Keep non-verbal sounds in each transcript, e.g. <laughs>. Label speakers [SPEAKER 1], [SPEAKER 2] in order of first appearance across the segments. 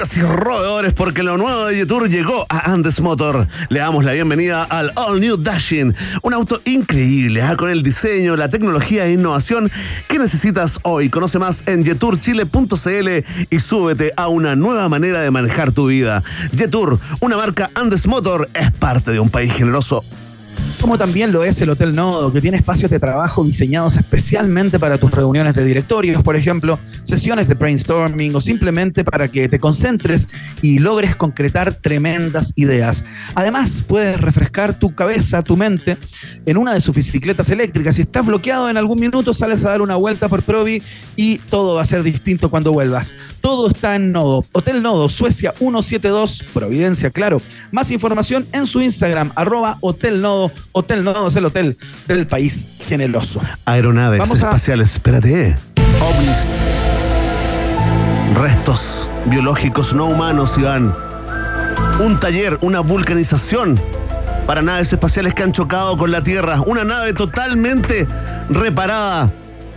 [SPEAKER 1] Y roedores, porque lo nuevo de Yetur llegó a Andes Motor. Le damos la bienvenida al All New Dashing, un auto increíble, ¿ah? con el diseño, la tecnología e innovación que necesitas hoy. Conoce más en yeturchile.cl y súbete a una nueva manera de manejar tu vida. Yetur, una marca Andes Motor, es parte de un país generoso
[SPEAKER 2] como también lo es el Hotel Nodo, que tiene espacios de trabajo diseñados especialmente para tus reuniones de directorios, por ejemplo, sesiones de brainstorming o simplemente para que te concentres y logres concretar tremendas ideas. Además, puedes refrescar tu cabeza, tu mente en una de sus bicicletas eléctricas. Si estás bloqueado en algún minuto, sales a dar una vuelta por Provi y todo va a ser distinto cuando vuelvas. Todo está en Nodo. Hotel Nodo, Suecia 172, Providencia, claro. Más información en su Instagram, arroba Hotel hotel, no, es el hotel del país generoso.
[SPEAKER 1] Aeronaves espaciales, espérate. OVNIs. Restos biológicos no humanos, Iván. Un taller, una vulcanización para naves espaciales que han chocado con la Tierra. Una nave totalmente reparada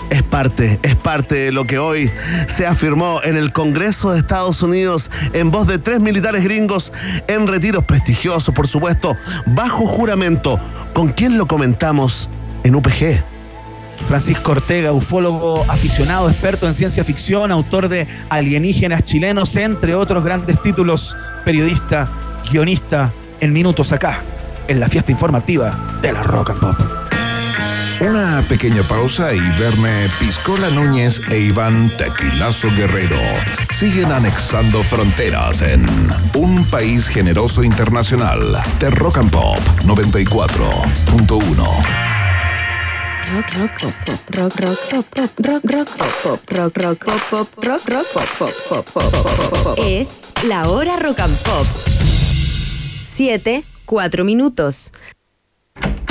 [SPEAKER 1] es parte, es parte de lo que hoy se afirmó en el Congreso de Estados Unidos en voz de tres militares gringos en retiros prestigiosos, por supuesto, bajo juramento. ¿Con quién lo comentamos en UPG?
[SPEAKER 2] Francisco Ortega, ufólogo aficionado, experto en ciencia ficción, autor de Alienígenas chilenos, entre otros grandes títulos, periodista, guionista, en minutos acá, en la fiesta informativa de la Rock and Pop.
[SPEAKER 3] Una pequeña pausa y verme Piscola Núñez e Iván Tequilazo Guerrero siguen anexando fronteras en un país generoso internacional de Rock and Pop 94.1.
[SPEAKER 4] Es la hora rock and pop. Siete, cuatro minutos.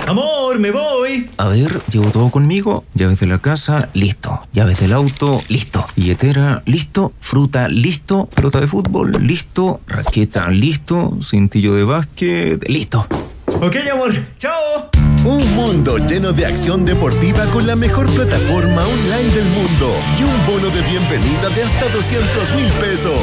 [SPEAKER 5] Amor, me voy.
[SPEAKER 6] A ver, llevo todo conmigo. Llaves de la casa, listo. Llaves del auto, listo. Billetera, listo. Fruta, listo. Pelota de fútbol, listo. Raqueta, listo. Cintillo de básquet, listo.
[SPEAKER 5] Ok, amor. Chao.
[SPEAKER 7] Un mundo lleno de acción deportiva con la mejor plataforma online del mundo y un bono de bienvenida de hasta 200 mil pesos.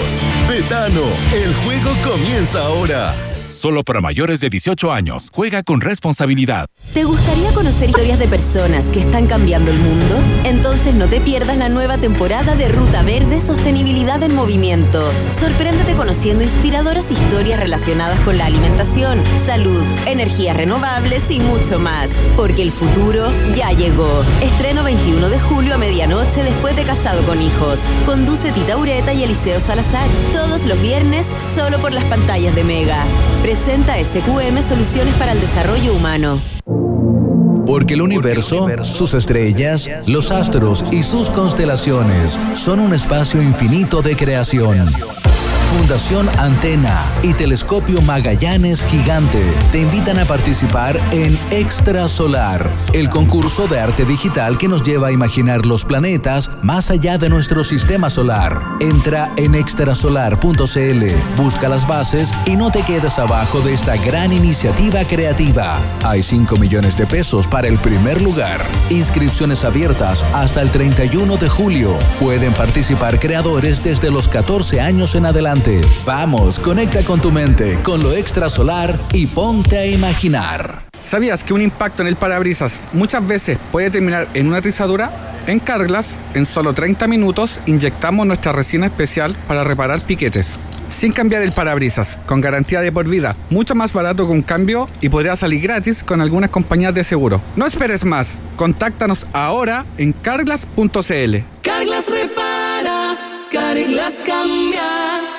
[SPEAKER 7] Betano, el juego comienza ahora.
[SPEAKER 8] Solo para mayores de 18 años. Juega con responsabilidad.
[SPEAKER 4] ¿Te gustaría conocer historias de personas que están cambiando el mundo? Entonces no te pierdas la nueva temporada de Ruta Verde Sostenibilidad en Movimiento. Sorpréndete conociendo inspiradoras historias relacionadas con la alimentación, salud, energías renovables y mucho más. Porque el futuro ya llegó. Estreno 21 de julio a medianoche después de Casado con Hijos. Conduce Tita Ureta y Eliseo Salazar. Todos los viernes solo por las pantallas de Mega. Presenta SQM Soluciones para el Desarrollo Humano.
[SPEAKER 9] Porque el universo, sus estrellas, los astros y sus constelaciones son un espacio infinito de creación Fundación Antena y Telescopio Magallanes Gigante te invitan a participar en Extra Solar, el concurso de arte digital que nos lleva a imaginar los planetas más allá de nuestro sistema solar. Entra en extrasolar.cl, busca las bases y no te quedes abajo de esta gran iniciativa creativa. Hay 5 millones de pesos para el primer lugar. Inscripciones abiertas hasta el 31 de julio. Pueden participar creadores desde los 14 años en adelante Vamos, conecta con tu mente, con lo extra solar y ponte a imaginar.
[SPEAKER 10] ¿Sabías que un impacto en el parabrisas muchas veces puede terminar en una rizadura? En Carglass, en solo 30 minutos, inyectamos nuestra resina especial para reparar piquetes. Sin cambiar el parabrisas, con garantía de por vida, mucho más barato que un cambio y podría salir gratis con algunas compañías de seguro. No esperes más, contáctanos ahora en carglass.cl.
[SPEAKER 11] Carglass repara, Carglass cambia.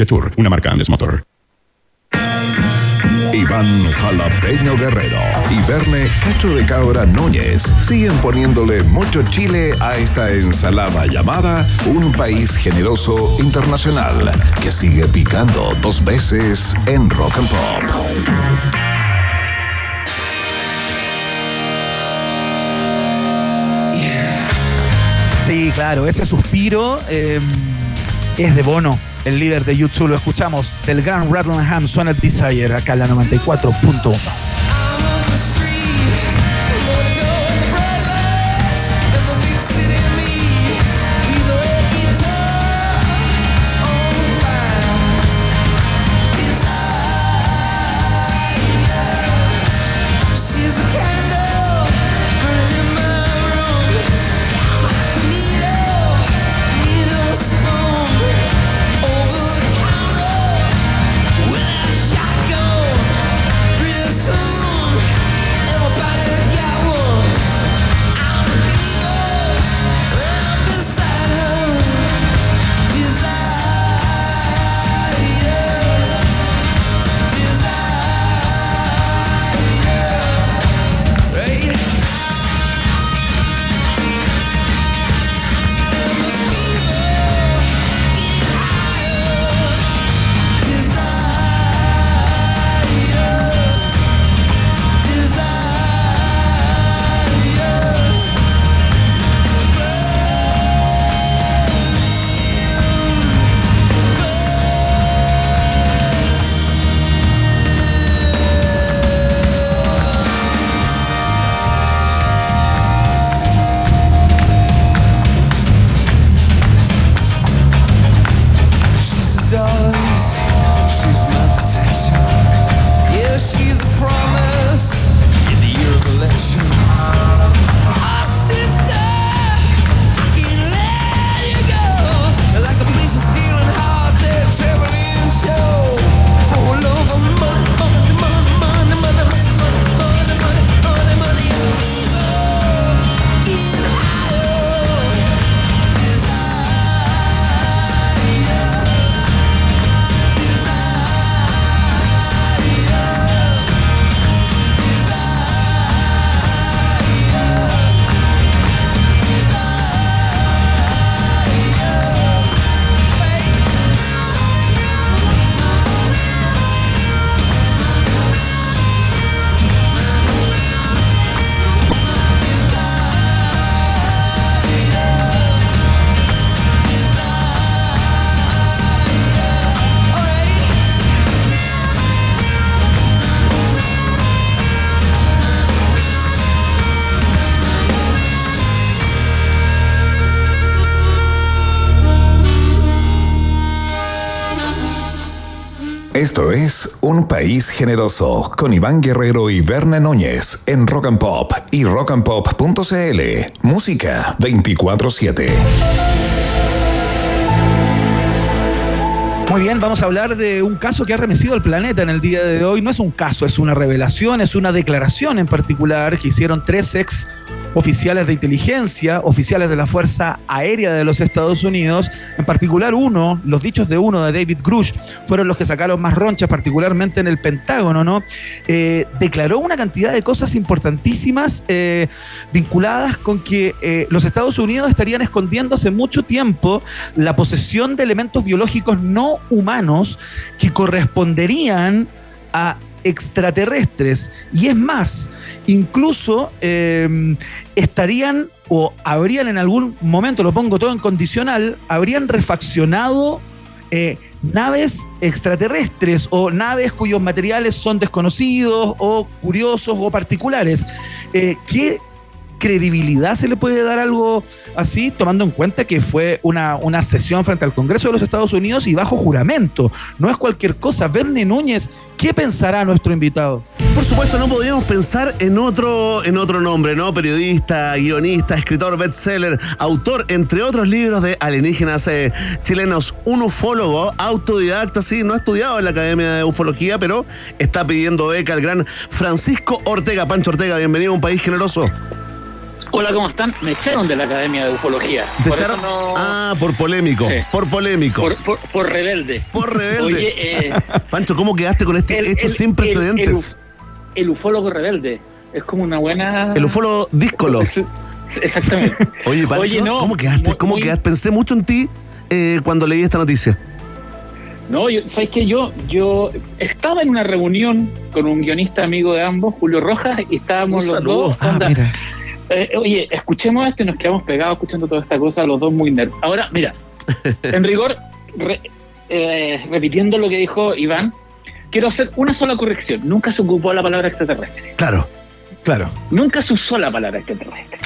[SPEAKER 12] Jetour, una marca Andes Motor.
[SPEAKER 3] Iván Jalapeño Guerrero y Verne Cacho de Cabra Núñez siguen poniéndole mucho chile a esta ensalada llamada Un País Generoso Internacional que sigue picando dos veces en Rock and Pop.
[SPEAKER 2] Sí, claro, ese suspiro eh, es de Bono, el líder de YouTube. Lo escuchamos del gran Rattleham Suena Desire acá en la 94.1.
[SPEAKER 3] Generoso con Iván Guerrero y Verne Núñez en Rock and Pop y rockandpop.cl. Música 24-7.
[SPEAKER 2] Muy bien, vamos a hablar de un caso que ha remecido al planeta en el día de hoy. No es un caso, es una revelación, es una declaración en particular que hicieron tres ex oficiales de inteligencia, oficiales de la Fuerza Aérea de los Estados Unidos, en particular uno, los dichos de uno, de David Grush, fueron los que sacaron más ronchas, particularmente en el Pentágono, ¿no? Eh, declaró una cantidad de cosas importantísimas eh, vinculadas con que eh, los Estados Unidos estarían escondiendo hace mucho tiempo la posesión de elementos biológicos no humanos que corresponderían a extraterrestres. Y es más, incluso eh, estarían o habrían en algún momento, lo pongo todo en condicional, habrían refaccionado eh, naves extraterrestres o naves cuyos materiales son desconocidos o curiosos o particulares. Eh, ¿Qué credibilidad se le puede dar algo así, tomando en cuenta que fue una, una sesión frente al Congreso de los Estados Unidos y bajo juramento? No es cualquier cosa. Verne Núñez, ¿qué pensará nuestro invitado?
[SPEAKER 1] Por supuesto, no podríamos pensar en otro, en otro nombre, ¿no? Periodista, guionista, escritor, bestseller, autor, entre otros libros de alienígenas eh, chilenos, un ufólogo, autodidacta, sí, no ha estudiado en la Academia de Ufología, pero está pidiendo beca al gran Francisco Ortega. Pancho Ortega, bienvenido a un país generoso.
[SPEAKER 13] Hola, ¿cómo están? Me echaron de la Academia de Ufología.
[SPEAKER 1] ¿Te
[SPEAKER 13] Por
[SPEAKER 1] echaron?
[SPEAKER 13] no-
[SPEAKER 1] Ah, por polémico.
[SPEAKER 13] Sí.
[SPEAKER 1] Por polémico.
[SPEAKER 13] Por, por- por rebelde.
[SPEAKER 1] Por rebelde.
[SPEAKER 13] Oye, eh, <laughs>
[SPEAKER 1] Pancho, ¿cómo quedaste con este
[SPEAKER 13] el-
[SPEAKER 1] hecho
[SPEAKER 13] el-
[SPEAKER 1] sin precedentes?
[SPEAKER 13] El, el ufólogo rebelde. Es como una buena.
[SPEAKER 1] El, ufólogo díscolo. <laughs>
[SPEAKER 13] Exactamente. <laughs>
[SPEAKER 1] Oye, Pancho,
[SPEAKER 13] Oye, no,
[SPEAKER 1] ¿cómo quedaste? ¿Cómo
[SPEAKER 13] muy-
[SPEAKER 1] quedaste? Pensé mucho en ti eh, cuando leí esta noticia.
[SPEAKER 13] No, yo, ¿sabes qué? Yo, yo estaba en una reunión con un guionista amigo de ambos, Julio Rojas, y estábamos
[SPEAKER 1] Un
[SPEAKER 13] los
[SPEAKER 1] saludo.
[SPEAKER 13] dos.
[SPEAKER 2] Ah, mira.
[SPEAKER 13] Eh, oye, escuchemos esto y nos quedamos pegados escuchando toda esta cosa, los dos muy nerds. Ahora, mira, <laughs> en rigor, re- eh, repitiendo lo que dijo Iván, quiero hacer una sola corrección. Nunca se ocupó la palabra extraterrestre.
[SPEAKER 1] Claro.
[SPEAKER 2] Claro.
[SPEAKER 13] Nunca se usó la palabra extraterrestre.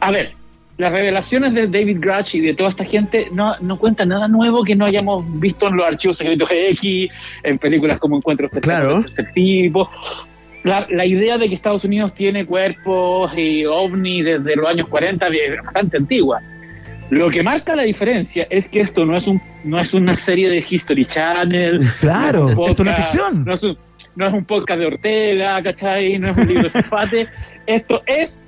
[SPEAKER 13] A ver, las revelaciones de David Grudge y de toda esta gente no, no cuentan nada nuevo que no hayamos visto en los archivos secretos X, en películas como Encuentros
[SPEAKER 1] Claro.
[SPEAKER 13] del tercer tipo. La, la idea de que Estados Unidos tiene cuerpos y ovnis desde los años 40 es bastante antigua. Lo que marca la diferencia es que esto no es un no es una serie de History Channel.
[SPEAKER 2] Claro,
[SPEAKER 13] no es un
[SPEAKER 2] esto no es
[SPEAKER 13] podcast-
[SPEAKER 2] ficción.
[SPEAKER 13] No es, un, no es un podcast de Ortega, ¿cachai? No es un libro de Zafate. Esto es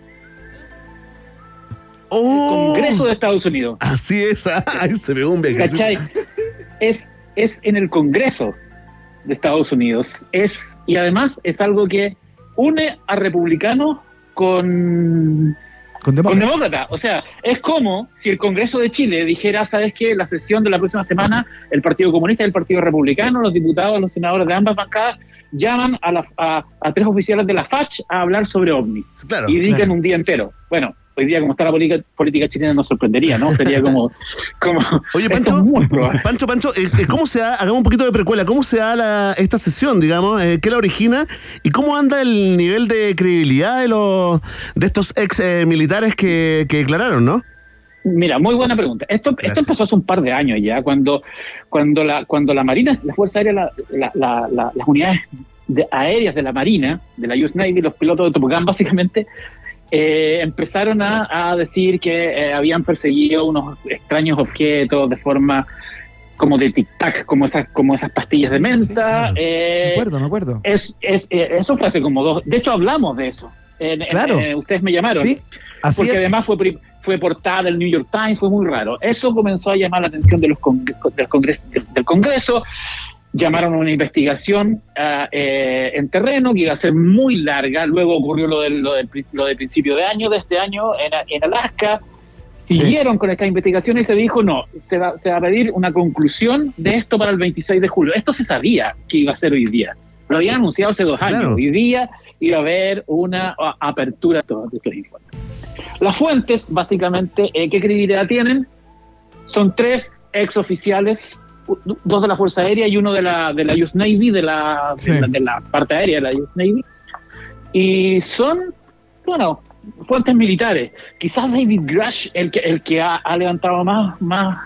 [SPEAKER 1] ¡Oh!
[SPEAKER 13] Congreso de Estados Unidos.
[SPEAKER 1] Así es. Ahí se ve un viaje.
[SPEAKER 13] ¿Cachai? Es, es en el Congreso de Estados Unidos. Es, y además es algo que une a republicanos con,
[SPEAKER 2] Con demócratas.
[SPEAKER 13] O sea, es como si el Congreso de Chile dijera, ¿sabes qué? La sesión de la próxima semana, el Partido Comunista y el Partido Republicano, los diputados, los senadores de ambas bancadas, llaman a, la- a, a tres oficiales de la FACH a hablar sobre OVNI.
[SPEAKER 1] Claro.
[SPEAKER 13] y dedican
[SPEAKER 2] claro.
[SPEAKER 13] un día entero. Bueno, hoy día como está la política, política chilena nos sorprendería, ¿no? Sería como... <laughs> como
[SPEAKER 1] Oye, Pancho. Pancho, Pancho, eh, eh, ¿cómo se da, hagamos un poquito de precuela, cómo se da la- esta sesión, digamos, eh, qué la origina y cómo anda el nivel de credibilidad de los de estos ex eh, militares que, que declararon, ¿no?
[SPEAKER 13] Mira, muy buena pregunta. Esto,
[SPEAKER 1] Gracias.
[SPEAKER 13] esto empezó hace un par de años ya, cuando, cuando, la, cuando la Marina, la Fuerza Aérea, la- la- la- la- las unidades de- aéreas de la Marina, de la US Navy, los pilotos de Top Gun básicamente, eh, empezaron a, a decir que eh, habían perseguido unos extraños objetos de forma como de tic-tac, como esas, como esas pastillas de menta.
[SPEAKER 2] claro.
[SPEAKER 13] eh,
[SPEAKER 2] Me acuerdo, me acuerdo.
[SPEAKER 13] es, es- eh, eso fue hace como dos. De hecho, hablamos de eso. En- en-
[SPEAKER 2] Claro.
[SPEAKER 13] eh, ustedes me llamaron.
[SPEAKER 2] Sí, así
[SPEAKER 13] porque
[SPEAKER 2] es.
[SPEAKER 13] además fue, pri- fue portada del New York Times, fue muy raro. Eso comenzó a llamar la atención de los con- del, Congreso, del, del Congreso. Llamaron a una investigación ah, eh, en terreno que iba a ser muy larga. Luego ocurrió lo del, lo del, lo del principio de año, de este año, en, en Alaska. Siguieron con esta investigación y se dijo, no, se va, se va a pedir una conclusión de esto para el 26 de julio. Esto se sabía que iba a ser hoy día. Lo habían anunciado hace dos
[SPEAKER 1] Claro.
[SPEAKER 13] años. Hoy día iba a haber una apertura a todos estos informes. Las fuentes, básicamente, eh, ¿qué credibilidad tienen? Son tres ex oficiales, u- dos de la Fuerza Aérea y uno de la, de la US Navy, de la, de la, de la parte aérea de la US Navy. Y son, bueno, fuentes militares. Quizás David Grush, el que, el que ha, ha levantado más, más,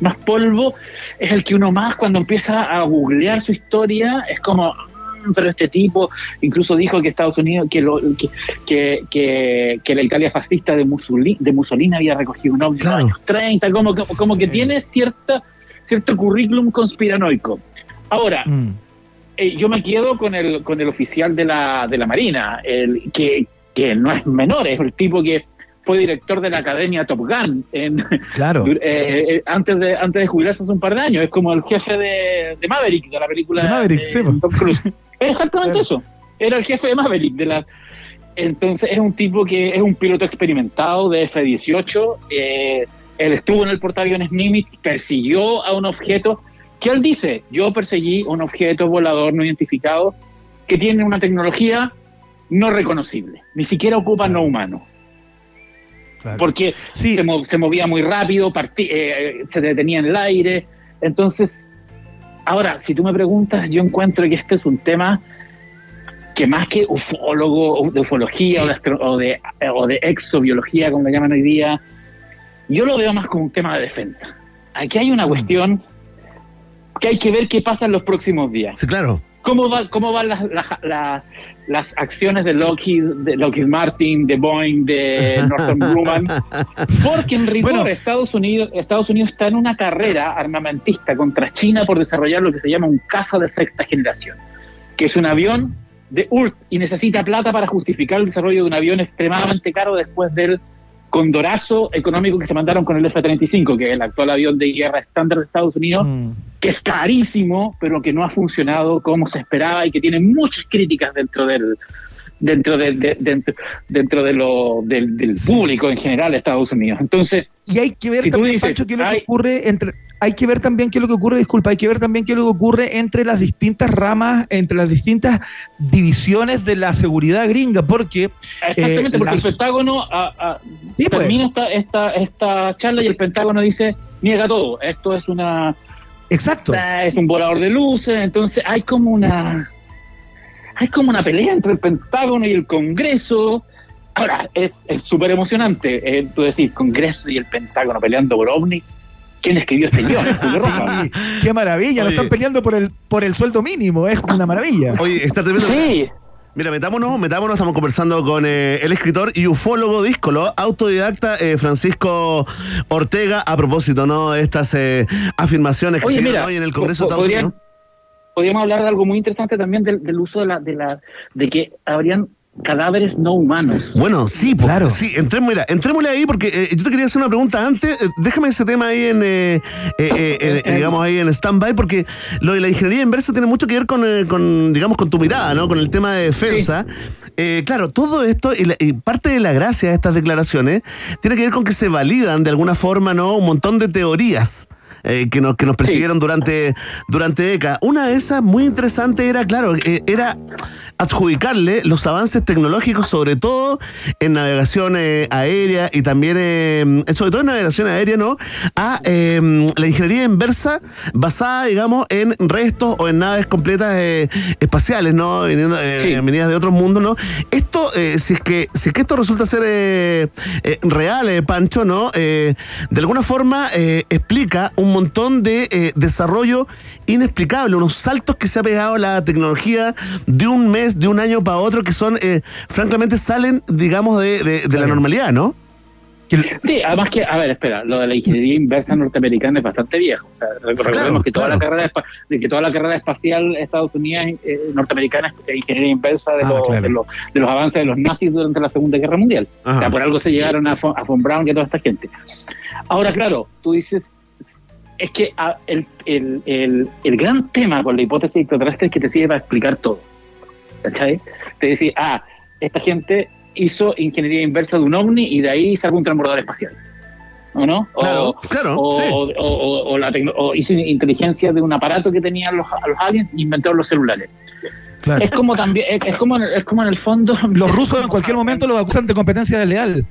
[SPEAKER 13] más polvo, es el que uno más cuando empieza a googlear su historia, es como, "Mm, pero este tipo incluso dijo que Estados Unidos, que, lo, que, que, que, que la Italia fascista de Mussolini, de Mussolini había recogido un ovni
[SPEAKER 1] Claro.
[SPEAKER 13] en los años 30, como, como, como que tiene cierta, cierto currículum conspiranoico. Ahora,
[SPEAKER 2] Mm.
[SPEAKER 13] eh, yo me quedo con el, con el oficial de la, de la Marina, el, que, que no es menor, es el tipo que fue director de la Academia Top Gun en,
[SPEAKER 2] Claro. <laughs>
[SPEAKER 13] eh, eh, antes, de, antes de jubilarse hace un par de años. Es como el jefe de, de Maverick, de la película
[SPEAKER 2] De Maverick,
[SPEAKER 13] de
[SPEAKER 2] sí, po.
[SPEAKER 13] Tom Cruise. <laughs> Es exactamente
[SPEAKER 2] Claro.
[SPEAKER 13] eso. Era el jefe de Maverick. De la, entonces es un tipo que es un piloto experimentado de F-18. eh, él estuvo en el portaaviones Nimitz, persiguió a un objeto. Que él dice, yo perseguí un objeto volador no identificado que tiene una tecnología no reconocible, ni siquiera ocupa no humano,
[SPEAKER 2] claro.
[SPEAKER 13] porque
[SPEAKER 2] Sí,
[SPEAKER 13] se, mo- se movía muy rápido, partí- eh, se detenía en el aire. Entonces, ahora, si tú me preguntas, yo encuentro que este es un tema que más que ufólogo, de ufología o de, o de, o de exobiología, como le llaman hoy día, yo lo veo más como un tema de defensa. Aquí hay una cuestión que hay que ver qué pasa en los próximos días.
[SPEAKER 1] Sí, claro.
[SPEAKER 13] ¿Cómo, va, cómo van las, las, las- las acciones de Lockheed, de Lockheed Martin, de Boeing, de <laughs> Northrop Grumman? Porque en rigor
[SPEAKER 2] Bueno.
[SPEAKER 13] Estados, Unidos, Estados Unidos está en una carrera armamentista contra China por desarrollar lo que se llama un caza de sexta generación, que es un avión de URSS y necesita plata para justificar el desarrollo de un avión extremadamente caro después del condorazo económico que se mandaron con el F-35, que es el actual avión de guerra estándar de Estados Unidos,
[SPEAKER 2] Mm.
[SPEAKER 13] que es carísimo, pero que no ha funcionado como se esperaba y que tiene muchas críticas dentro del dentro de, de- dentro, dentro de lo del, del público en general de Estados Unidos. Entonces,
[SPEAKER 2] Y hay que ver
[SPEAKER 13] Si
[SPEAKER 2] también,
[SPEAKER 13] dices,
[SPEAKER 2] Pancho, qué es lo que
[SPEAKER 13] hay-
[SPEAKER 2] ocurre entre. Hay que ver también qué es lo que ocurre, disculpa, hay que ver también qué es lo que ocurre entre las distintas ramas, entre las distintas divisiones de la seguridad gringa, porque.
[SPEAKER 13] Exactamente,
[SPEAKER 2] eh,
[SPEAKER 13] porque
[SPEAKER 2] las-
[SPEAKER 13] el Pentágono ah,
[SPEAKER 2] Sí, pues.
[SPEAKER 13] termina esta, esta, esta charla y el Pentágono dice, niega todo, esto es una
[SPEAKER 2] Exacto.
[SPEAKER 13] es un volador de luces, entonces hay como una hay como una pelea entre el Pentágono y el Congreso. Ahora, es es súper emocionante, eh, tú decís, Congreso y el Pentágono peleando por OVNI. ¿Quién escribió este guion? <laughs>
[SPEAKER 2] Sí, qué maravilla, no
[SPEAKER 1] Oye.
[SPEAKER 2] están peleando por el, por el sueldo mínimo, es una maravilla.
[SPEAKER 1] Oye, está tremendo.
[SPEAKER 13] Sí,
[SPEAKER 1] Mira, metámonos, metámonos, estamos conversando con eh, el escritor y ufólogo díscolo, autodidacta eh, Francisco Ortega, a propósito, ¿no? De estas eh, afirmaciones que
[SPEAKER 13] Oye,
[SPEAKER 1] se
[SPEAKER 13] mira,
[SPEAKER 1] hoy en el Congreso de Estados Unidos.
[SPEAKER 13] Podríamos hablar de algo muy interesante también del, del uso de la, de la de que habrían cadáveres no humanos.
[SPEAKER 1] Bueno, sí, po-
[SPEAKER 2] Claro.
[SPEAKER 1] sí, entremos, mira, entrémosle ahí porque eh, yo te quería hacer una pregunta antes. Eh, déjame ese tema ahí en, eh, eh, eh, eh, eh, digamos, ahí en stand-by, porque lo de la ingeniería inversa tiene mucho que ver con, eh, con, digamos, con tu mirada, ¿no? Con el tema de defensa. Eh, claro, todo esto y, la- y parte de la gracia de estas declaraciones tiene que ver con que se validan de alguna forma, ¿no? Un montón de teorías. Eh, que nos, que nos persiguieron durante, durante décadas. Una de esas muy interesante era, claro, eh, era adjudicarle los avances tecnológicos, sobre todo en navegación eh, aérea y también, eh, sobre todo en navegación aérea, ¿no? A eh, la ingeniería inversa basada, digamos, en restos o en naves completas eh, espaciales, ¿no? Viniendo, eh,
[SPEAKER 13] Sí.
[SPEAKER 1] venidas de otros mundos, ¿no? Esto, eh, si, es que, si es que esto resulta ser real, eh, Pancho, ¿no? Eh, de alguna forma eh, explica un montón de desarrollo inexplicable, unos saltos que se ha pegado la tecnología de un mes, de un año para otro, que son, eh, francamente, salen, digamos, de, de- de la normalidad, ¿no?
[SPEAKER 13] Sí, además que, a ver, espera, lo de la ingeniería inversa norteamericana es bastante viejo. O sea, rec-
[SPEAKER 1] Claro,
[SPEAKER 13] recordemos que toda
[SPEAKER 1] claro.
[SPEAKER 13] la carrera de que toda la carrera espacial Estados Unidos eh, norteamericana es ingeniería inversa de,
[SPEAKER 2] Ah,
[SPEAKER 13] los,
[SPEAKER 2] claro.
[SPEAKER 13] de, los, de los avances de los nazis durante la Segunda Guerra Mundial. O
[SPEAKER 1] Ajá.
[SPEAKER 13] sea, por algo se llegaron a, a Von Braun y a toda esta gente. Ahora, claro, tú dices, es que ah, el, el, el, el gran tema con la hipótesis extraterrestre es que te sirve para explicar todo. ¿Cachai? Te decís, ah, esta gente hizo ingeniería inversa de un ovni y de ahí sacó un transbordador espacial. ¿O no? O-
[SPEAKER 1] Claro, claro,
[SPEAKER 13] o,
[SPEAKER 1] sí.
[SPEAKER 13] o- o- la hizo inteligencia de un aparato que tenían los, los aliens e inventaron los celulares.
[SPEAKER 2] Claro.
[SPEAKER 13] Es como también, es, como, en- es como en el fondo.
[SPEAKER 2] Los rusos en cualquier momento los acusan de competencia desleal.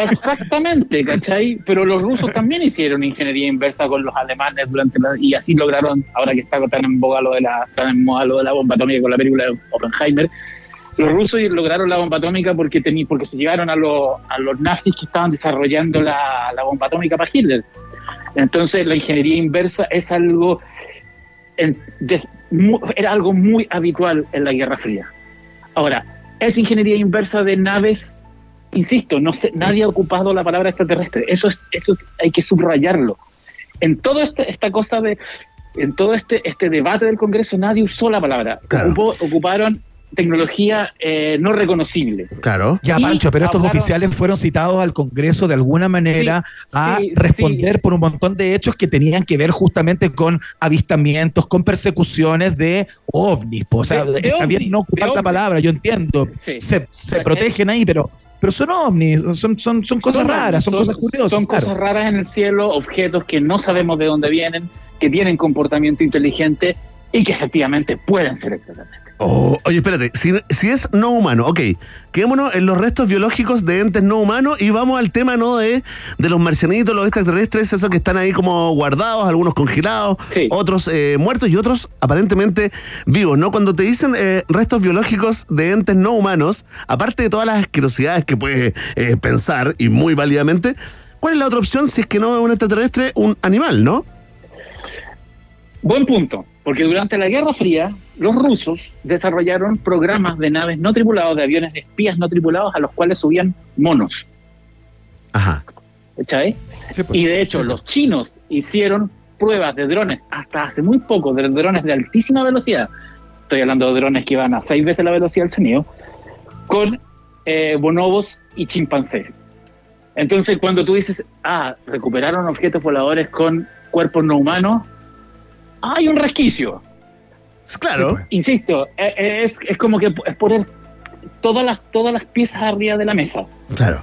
[SPEAKER 13] Exactamente, ¿cachai? Pero los rusos también hicieron ingeniería inversa con los alemanes durante la, y así lograron, ahora que está tan en boga lo de la, tan en moda lo de la bomba atómica con la película de Oppenheimer, los rusos lograron la bomba atómica porque tení, porque se llevaron a los, a los nazis que estaban desarrollando la, la bomba atómica para Hitler. Entonces la ingeniería inversa es algo en- de- era algo muy habitual en la Guerra Fría. Ahora, es ingeniería inversa de naves, insisto, no sé, nadie ha ocupado la palabra extraterrestre. Eso es, eso es- hay que subrayarlo. En toda este, esta cosa de, en todo este, este debate del Congreso, nadie usó la palabra.
[SPEAKER 1] Claro.
[SPEAKER 13] Ocupó- ocuparon tecnología eh, no reconocible.
[SPEAKER 1] Claro.
[SPEAKER 2] Ya, Pancho, pero estos
[SPEAKER 13] hablaron-
[SPEAKER 2] oficiales fueron citados al Congreso de alguna manera a
[SPEAKER 13] sí,
[SPEAKER 2] responder
[SPEAKER 13] sí.
[SPEAKER 2] por un montón de hechos que tenían que ver justamente con avistamientos, con persecuciones de ovnis. po. O sea,
[SPEAKER 13] De- de
[SPEAKER 2] está bien no ocupar la palabra, yo entiendo.
[SPEAKER 13] Sí.
[SPEAKER 2] Se, se
[SPEAKER 13] Eh,
[SPEAKER 2] protegen ahí, pero, pero son ovnis, son, son, son cosas
[SPEAKER 13] Son-
[SPEAKER 2] raras, son, cosas curiosas.
[SPEAKER 13] Son
[SPEAKER 2] claro.
[SPEAKER 13] cosas raras en el cielo, objetos que no sabemos de dónde vienen, que tienen comportamiento inteligente y que efectivamente pueden ser extraterrestres.
[SPEAKER 1] Oh, oye, espérate, si, si es no humano, ok, quedémonos en los restos biológicos de entes no humanos y vamos al tema, ¿no? De, de los marcianitos, los extraterrestres, esos que están ahí como guardados, algunos congelados,
[SPEAKER 13] Sí.
[SPEAKER 1] otros eh, muertos y otros aparentemente vivos, ¿no? Cuando te dicen eh, restos biológicos de entes no humanos, aparte de todas las asquerosidades que puedes eh, pensar, y muy válidamente, ¿cuál es la otra opción si es que no es un extraterrestre, un animal, ¿no?
[SPEAKER 13] Buen punto, porque durante la Guerra Fría los rusos desarrollaron programas de naves no tripulados, de aviones de espías no tripulados a los cuales subían monos.
[SPEAKER 1] Ajá.
[SPEAKER 13] ¿Cachai?
[SPEAKER 2] Sí, pues.
[SPEAKER 13] Y de hecho los chinos hicieron pruebas de drones hasta hace muy poco, de drones de altísima velocidad, estoy hablando de drones que iban a seis veces la velocidad del sonido, con eh, bonobos y chimpancés. Entonces, cuando tú dices, ah, recuperaron objetos voladores con cuerpos no humanos, hay un resquicio.
[SPEAKER 1] Claro.
[SPEAKER 13] Insisto, eh, eh, es, es como que es poner todas las, todas las piezas arriba de la mesa.
[SPEAKER 1] Claro.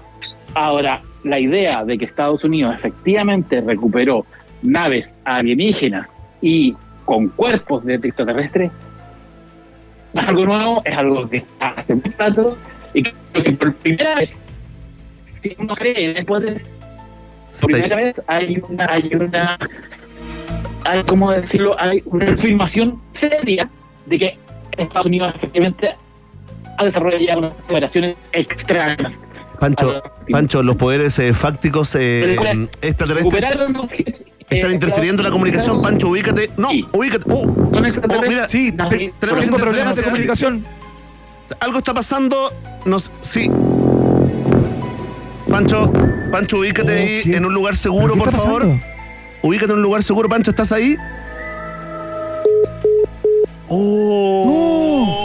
[SPEAKER 13] Ahora, la idea de que Estados Unidos efectivamente recuperó naves alienígenas y con cuerpos de extraterrestres es algo nuevo, es algo que está hace muy rato y creo que por primera vez, si uno cree en el poder, por primera vez hay una, hay una, hay, ¿cómo decirlo? Hay una afirmación seria de que Estados Unidos efectivamente ha desarrollado unas operaciones extrañas.
[SPEAKER 1] Pancho, Pancho, los poderes eh, fácticos eh, extraterrestres están
[SPEAKER 13] eh,
[SPEAKER 1] interfiriendo en la comunicación. Pancho, ubícate. No, ubícate. Oh, oh, mira,
[SPEAKER 2] Sí,
[SPEAKER 1] te-
[SPEAKER 2] te-
[SPEAKER 1] tenemos
[SPEAKER 2] problemas de comunicación.
[SPEAKER 1] Algo está pasando. Nos, sí. Pancho, Pancho, ubícate
[SPEAKER 2] Oh,
[SPEAKER 1] ahí en un lugar
[SPEAKER 2] ¿Pero
[SPEAKER 1] seguro, por favor.
[SPEAKER 2] pasando?
[SPEAKER 1] Ubícate en un lugar seguro, Pancho, ¿estás ahí? Oh,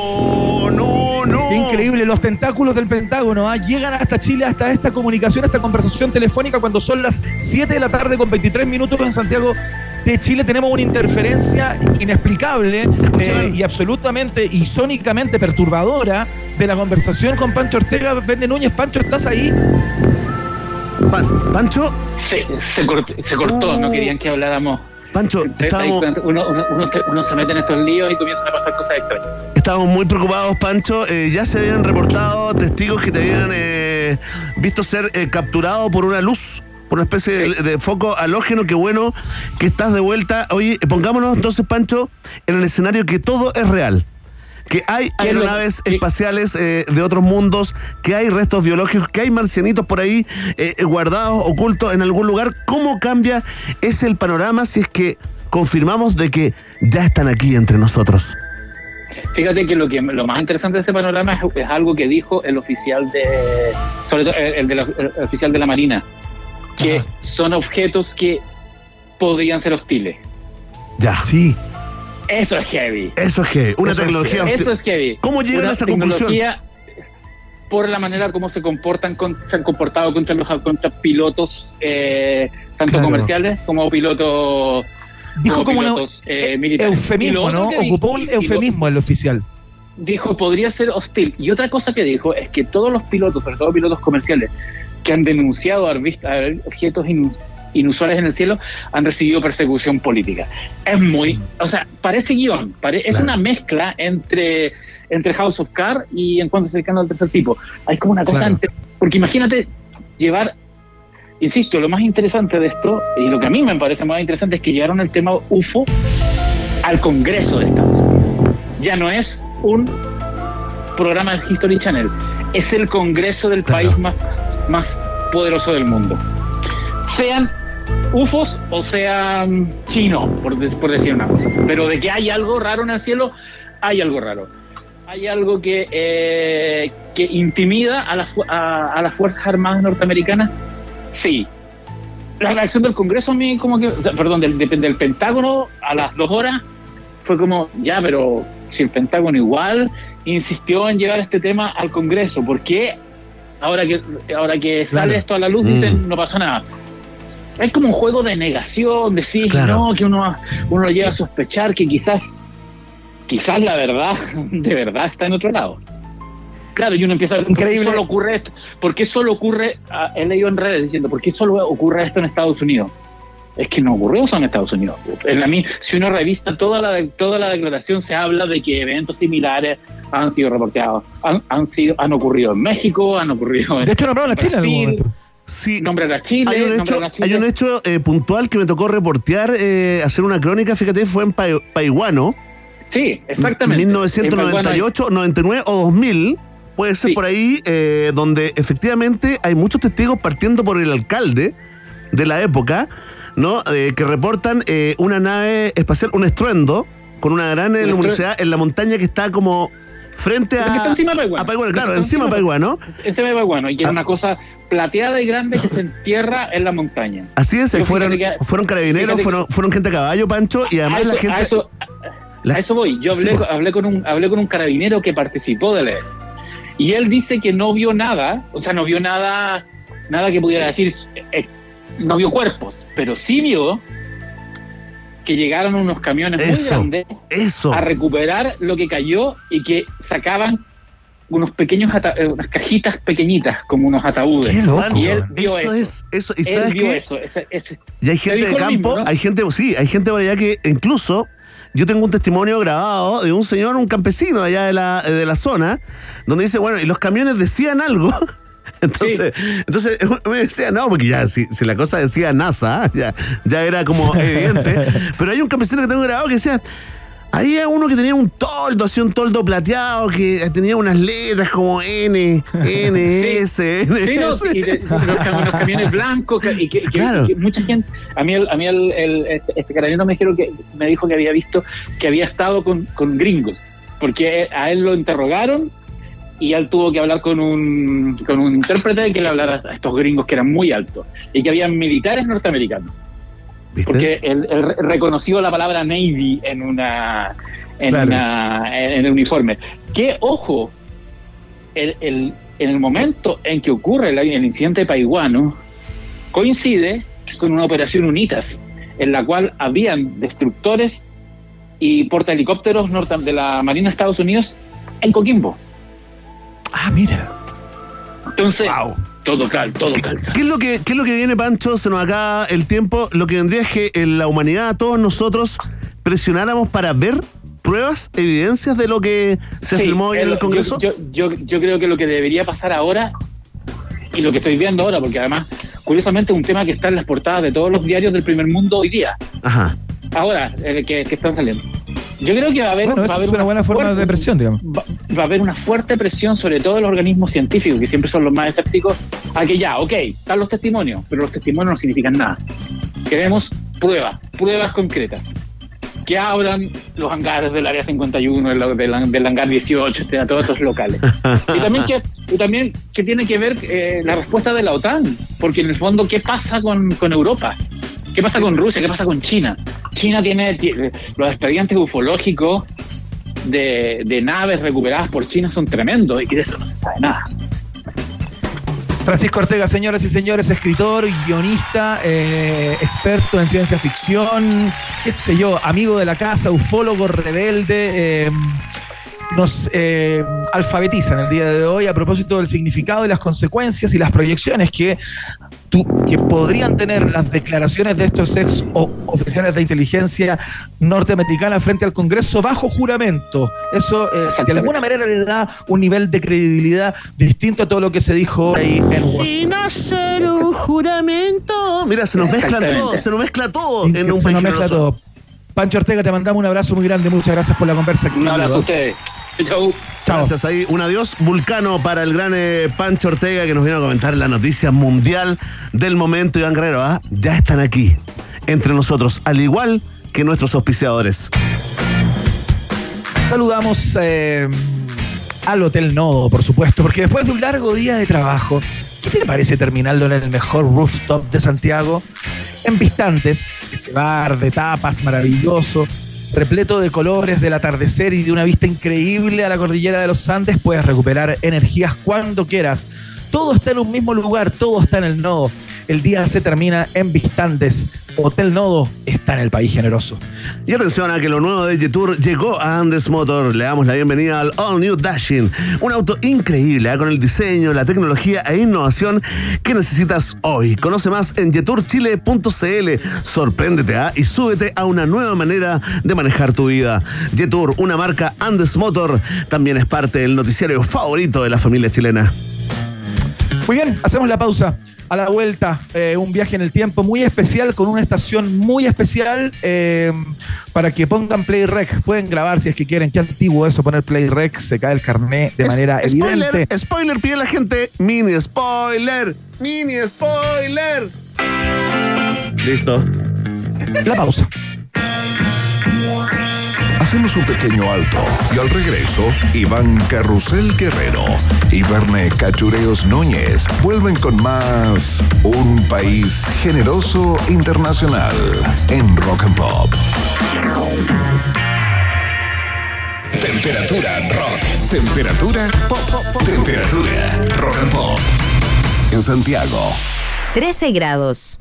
[SPEAKER 1] no, no.
[SPEAKER 2] Qué increíble, los tentáculos del Pentágono ¿ah? llegan hasta Chile, hasta esta comunicación, esta conversación telefónica cuando son las 7 de la tarde con 23 minutos en Santiago de Chile. Tenemos una interferencia inexplicable eh, y absolutamente y sónicamente perturbadora de la conversación con Pancho Ortega. Verne Núñez, Pancho, ¿estás ahí?
[SPEAKER 1] Pan- Pancho,
[SPEAKER 13] Se, se cortó, se cortó,
[SPEAKER 1] Oh.
[SPEAKER 13] no querían que habláramos.
[SPEAKER 1] Pancho, estábamos,
[SPEAKER 13] Uno, uno, uno, uno se mete en estos líos y comienzan a pasar cosas extrañas.
[SPEAKER 1] estábamos muy preocupados, Pancho. Eh, ya se habían reportado testigos que te habían eh, visto ser eh, capturado por una luz, por una especie de, de foco halógeno. Qué bueno que estás de vuelta. Oye, pongámonos entonces, Pancho, en el escenario que todo es real. Que hay
[SPEAKER 13] ¿Qué es lo-
[SPEAKER 1] aeronaves espaciales eh, de otros mundos, que hay restos biológicos, que hay marcianitos por ahí eh, eh, guardados, ocultos en algún lugar. ¿Cómo cambia ese el panorama si es que confirmamos de que ya están aquí entre nosotros?
[SPEAKER 13] Fíjate que lo que lo más interesante de ese panorama es, es algo que dijo el oficial de, sobre todo el, el de la, el oficial de la Marina, que
[SPEAKER 2] Ajá.
[SPEAKER 13] son objetos que podrían ser hostiles.
[SPEAKER 1] Ya.
[SPEAKER 2] Sí.
[SPEAKER 13] Eso es heavy.
[SPEAKER 1] Eso es que una
[SPEAKER 2] Eso es
[SPEAKER 1] tecnología.
[SPEAKER 13] Eso es heavy.
[SPEAKER 1] ¿Cómo llegan
[SPEAKER 13] Una
[SPEAKER 1] a esa conclusión?
[SPEAKER 13] tecnología Por la manera como se comportan, con- se han comportado contra los contra pilotos, eh, tanto
[SPEAKER 2] Claro.
[SPEAKER 13] comerciales como pilotos.
[SPEAKER 2] Dijo como un
[SPEAKER 13] pilotos, eh, militares.
[SPEAKER 2] Eufemismo, ¿no? Ocupó un eufemismo el oficial.
[SPEAKER 13] dijo podría ser hostil. Y otra cosa que dijo es que todos los pilotos, sobre todo pilotos comerciales, que han denunciado haber visto haber objetos inusuales en el cielo, han recibido persecución política. Es muy, o sea, parece guion, pare- es
[SPEAKER 1] Claro.
[SPEAKER 13] una mezcla entre, entre House of Cards y en cuanto cercano al tercer tipo. Hay como una cosa
[SPEAKER 2] Claro.
[SPEAKER 13] entre, porque imagínate llevar Insisto, lo más interesante de esto, y lo que a mí me parece más interesante, es que llevaron el tema UFO al Congreso de Estados Unidos. Ya no es un programa del History Channel, es el Congreso del
[SPEAKER 1] Claro.
[SPEAKER 13] país más, más poderoso del mundo. Sean UFOs o sean chinos, por, de- por decir una cosa. Pero de que hay algo raro en el cielo, hay algo raro. Hay algo que, eh, que intimida a las, fu- a, a las Fuerzas Armadas norteamericanas, sí. La reacción del Congreso a mí como que, sea, perdón, del, del- del Pentágono a las dos horas fue como, ya, pero si el Pentágono igual insistió en llevar este tema al Congreso, ¿por qué ahora que, ahora que sale
[SPEAKER 2] Claro.
[SPEAKER 13] esto a la luz
[SPEAKER 1] Mm.
[SPEAKER 13] dicen no pasó nada? Es como un juego de negación, decir
[SPEAKER 1] Claro.
[SPEAKER 13] no, que uno, uno llega a sospechar que quizás, quizás la verdad, <laughs> de verdad está en otro lado. Claro, y uno empieza a ver, ¿por qué
[SPEAKER 2] Increíble.
[SPEAKER 13] solo ocurre esto? ¿Por qué solo ocurre, ah, he leído en redes diciendo, ¿por qué solo ocurre esto en Estados Unidos? Es que no ocurrió eso en Estados Unidos. En la, si uno revisa toda la, toda la declaración, se habla de que eventos similares han sido reportados, han, han, sido, han ocurrido en México, han ocurrido en
[SPEAKER 2] De hecho, nombraron a Chile en algún momento.
[SPEAKER 1] Sí.
[SPEAKER 13] nombran a Chile,
[SPEAKER 1] Hay un hecho,
[SPEAKER 13] a Chile.
[SPEAKER 1] hay un hecho eh, puntual que me tocó reportear, eh, hacer una crónica, fíjate, fue en Pai- Paiguano,
[SPEAKER 13] Sí, exactamente.
[SPEAKER 1] 1998, 99 o 2000, puede ser
[SPEAKER 13] Sí.
[SPEAKER 1] por ahí, eh, donde efectivamente hay muchos testigos partiendo por el alcalde de la época, ¿no? Eh, que reportan eh, una nave espacial, un estruendo, con una gran eh,
[SPEAKER 13] Un
[SPEAKER 1] luminosidad en la montaña que está como frente
[SPEAKER 13] Porque está
[SPEAKER 1] a,
[SPEAKER 13] encima de Paiguano.
[SPEAKER 1] a Paiguano, claro,
[SPEAKER 13] Está
[SPEAKER 1] encima de
[SPEAKER 13] encima. Ese me va bueno, y que
[SPEAKER 1] Ah.
[SPEAKER 13] es una cosa plateada y grande que se entierra en la montaña.
[SPEAKER 1] Así es,
[SPEAKER 13] Pero
[SPEAKER 1] fueron,
[SPEAKER 13] que-
[SPEAKER 1] fueron carabineros,
[SPEAKER 13] que-
[SPEAKER 1] fueron, fueron gente a caballo, Pancho, y además
[SPEAKER 13] eso,
[SPEAKER 1] la gente...
[SPEAKER 13] a eso, A eso voy. Yo hablé,
[SPEAKER 1] Sí, po.
[SPEAKER 13] hablé, con un, hablé con un carabinero que participó del evento. Y él dice que no vio nada, o sea, no vio nada, nada que pudiera decir, eh, no vio cuerpos, pero sí vio que llegaron unos camiones muy grandes
[SPEAKER 1] eso.
[SPEAKER 13] a recuperar lo que cayó y que sacaban unos pequeños ata- eh, unas cajitas pequeñitas como unos ataúdes.
[SPEAKER 2] Qué loco.
[SPEAKER 13] Y él vio
[SPEAKER 1] eso,
[SPEAKER 13] eso.
[SPEAKER 1] es, eso. ¿Y
[SPEAKER 13] él
[SPEAKER 1] sabes
[SPEAKER 13] vio
[SPEAKER 1] qué?
[SPEAKER 13] eso. ese- ese-
[SPEAKER 1] Y hay
[SPEAKER 13] Te
[SPEAKER 1] gente de campo,
[SPEAKER 13] mismo, ¿no?
[SPEAKER 1] hay gente, sí, hay gente por allá que incluso yo tengo un testimonio grabado de un señor, un campesino allá de la, de la zona, donde dice, bueno, y los camiones decían algo. <laughs> Entonces, entonces <laughs> me decía, no, porque ya, si, si la cosa decía NASA, ya, ya era como evidente. <laughs> Pero hay un campesino que tengo grabado que decía, había uno que tenía un toldo, así un toldo plateado, que tenía unas letras como N, N, <laughs> S, N.
[SPEAKER 13] Sí, no, y de- los, cam- los camiones blancos y que, que-
[SPEAKER 1] Claro.
[SPEAKER 13] que mucha gente a mí el, a mí el, el- este, este carabinero me dijeron que me dijo que había visto que había estado con, con gringos porque a él lo interrogaron y él tuvo que hablar con un con un intérprete que le hablara a estos gringos que eran muy altos y que habían militares norteamericanos
[SPEAKER 1] ¿Viste?
[SPEAKER 13] porque él, él re- reconoció la palabra Navy en una en,
[SPEAKER 2] Claro.
[SPEAKER 13] una- en el uniforme. Que, ojo, el, el- en el momento en que ocurre el, el incidente paiguano, coincide con una operación UNITAS, en la cual habían destructores y portahelicópteros de la Marina de Estados Unidos en Coquimbo.
[SPEAKER 2] Ah, mira.
[SPEAKER 13] Entonces, todo cal, todo calza.
[SPEAKER 1] ¿Qué es, lo que, ¿Qué es lo que viene, Pancho? Se nos acaba el tiempo. Lo que vendría es que en la humanidad, todos nosotros, presionáramos para ver pruebas, evidencias de lo que se
[SPEAKER 13] Sí,
[SPEAKER 1] filmó hoy en el Congreso.
[SPEAKER 13] Yo, yo, yo, yo creo que lo que debería pasar ahora, y lo que estoy viendo ahora, porque además, curiosamente, es un tema que está en las portadas de todos los diarios del primer mundo hoy día,
[SPEAKER 1] Ajá.
[SPEAKER 13] ahora, eh, que, que están saliendo. Yo creo que va a haber,
[SPEAKER 2] Bueno,
[SPEAKER 13] va a
[SPEAKER 2] eso
[SPEAKER 13] haber
[SPEAKER 2] es una buena forma
[SPEAKER 13] fuerte-
[SPEAKER 2] de presión, digamos.
[SPEAKER 13] va, va a haber una fuerte presión sobre todo los organismos científicos, que siempre son los más escépticos, a que ya, ok, están los testimonios, pero los testimonios no significan nada. Queremos pruebas, pruebas concretas. Que abran los hangares del área 51, del, del, del hangar 18, este, a todos estos locales. <laughs> Y también que, y también que tiene que ver eh, la respuesta de la OTAN, porque en el fondo, ¿qué pasa con, con Europa? ¿Qué pasa con Rusia? ¿Qué pasa con China? China tiene, tiene- los expedientes ufológicos de, de naves recuperadas por China son tremendos y de eso no se sabe nada.
[SPEAKER 2] Francisco Ortega, señoras y señores, escritor, guionista, eh, experto en ciencia ficción, qué sé yo, amigo de la casa, ufólogo rebelde. eh, nos eh, alfabetiza en el día de hoy a propósito del significado y las consecuencias y las proyecciones que, que podrían tener las declaraciones de estos ex o- oficiales de inteligencia norteamericana frente al Congreso bajo juramento. Eso eh, de alguna manera le da un nivel de credibilidad distinto a todo lo que se dijo ahí en Washington.
[SPEAKER 1] Sin hacer un juramento. Mira, se nos mezcla todo, se nos mezcla todo en un
[SPEAKER 2] Se
[SPEAKER 1] país
[SPEAKER 2] nos mezcla todo. Pancho Ortega, te mandamos un abrazo muy grande. Muchas gracias por la conversa.
[SPEAKER 13] Un abrazo a ustedes. Chau.
[SPEAKER 1] Gracias ahí. Un adiós vulcano para el gran eh, Pancho Ortega que nos vino a comentar la noticia mundial del momento. Iván Guerrero, ¿ah? ya están aquí entre nosotros, al igual que nuestros auspiciadores.
[SPEAKER 2] Saludamos eh, al Hotel Nodo, por supuesto, porque después de un largo día de trabajo, ¿qué te parece terminarlo en el mejor rooftop de Santiago? En Vistantes, ese bar de tapas maravilloso, repleto de colores del atardecer y de una vista increíble a la cordillera de los Andes, puedes recuperar energías cuando quieras. Todo está en un mismo lugar, todo está en el nodo. El día se termina en Vistantes. Hotel Nodo está en el país generoso.
[SPEAKER 1] Y atención a que lo nuevo de Jetour llegó a Andes Motor. Le damos la bienvenida al All New Dashing. Un auto increíble ¿eh? con el diseño, la tecnología e innovación que necesitas hoy. Conoce más en jeturchile.cl. Sorpréndete ¿ah? y súbete a una nueva manera de manejar tu vida. Jetour, una marca Andes Motor, también es parte del noticiario favorito de la familia chilena.
[SPEAKER 2] Muy bien, hacemos la pausa. A la vuelta, eh, un viaje en el tiempo muy especial con una estación muy especial eh, para que pongan Play Rec. Pueden grabar si es que quieren. Qué antiguo eso, poner Play Rec. Se cae el carnet de
[SPEAKER 1] Es-
[SPEAKER 2] manera
[SPEAKER 1] spoiler,
[SPEAKER 2] evidente.
[SPEAKER 1] Spoiler, pide la gente. Mini spoiler. Mini spoiler. Listo.
[SPEAKER 2] La pausa.
[SPEAKER 3] Hacemos un pequeño alto y al regreso, Iván Carrusel Guerrero y Verne Cachureos Núñez vuelven con más Un País Generoso Internacional en Rock and Pop. Temperatura rock. Temperatura pop. Temperatura rock and pop. En Santiago.
[SPEAKER 4] 13 grados.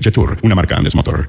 [SPEAKER 12] Jetour, una marca Andes Motor.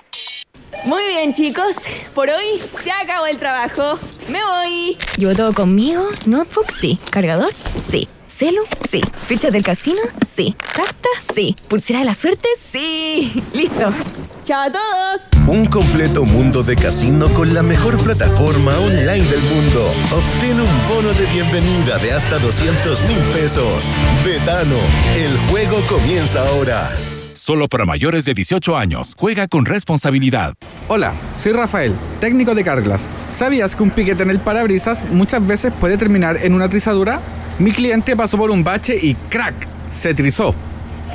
[SPEAKER 14] Muy bien, chicos. Por hoy se acabó el trabajo. Me voy. ¿Llevo todo conmigo? ¿Notebook? Sí. ¿Cargador? Sí. ¿Celu? Sí. ¿Fichas del casino? Sí. ¿Carta? Sí. ¿Pulsera de la suerte? Sí. <laughs> Listo. ¡Chao a todos!
[SPEAKER 7] Un completo mundo de casino con la mejor plataforma online del mundo. Obtén un bono de bienvenida de hasta 200 mil pesos. Betano, el juego comienza ahora.
[SPEAKER 8] Solo para mayores de 18 años. Juega con responsabilidad.
[SPEAKER 10] Hola, soy Rafael, técnico de Carglass. ¿Sabías que un piquete en el parabrisas muchas veces puede terminar en una trizadura? Mi cliente pasó por un bache y ¡crack! se trizó.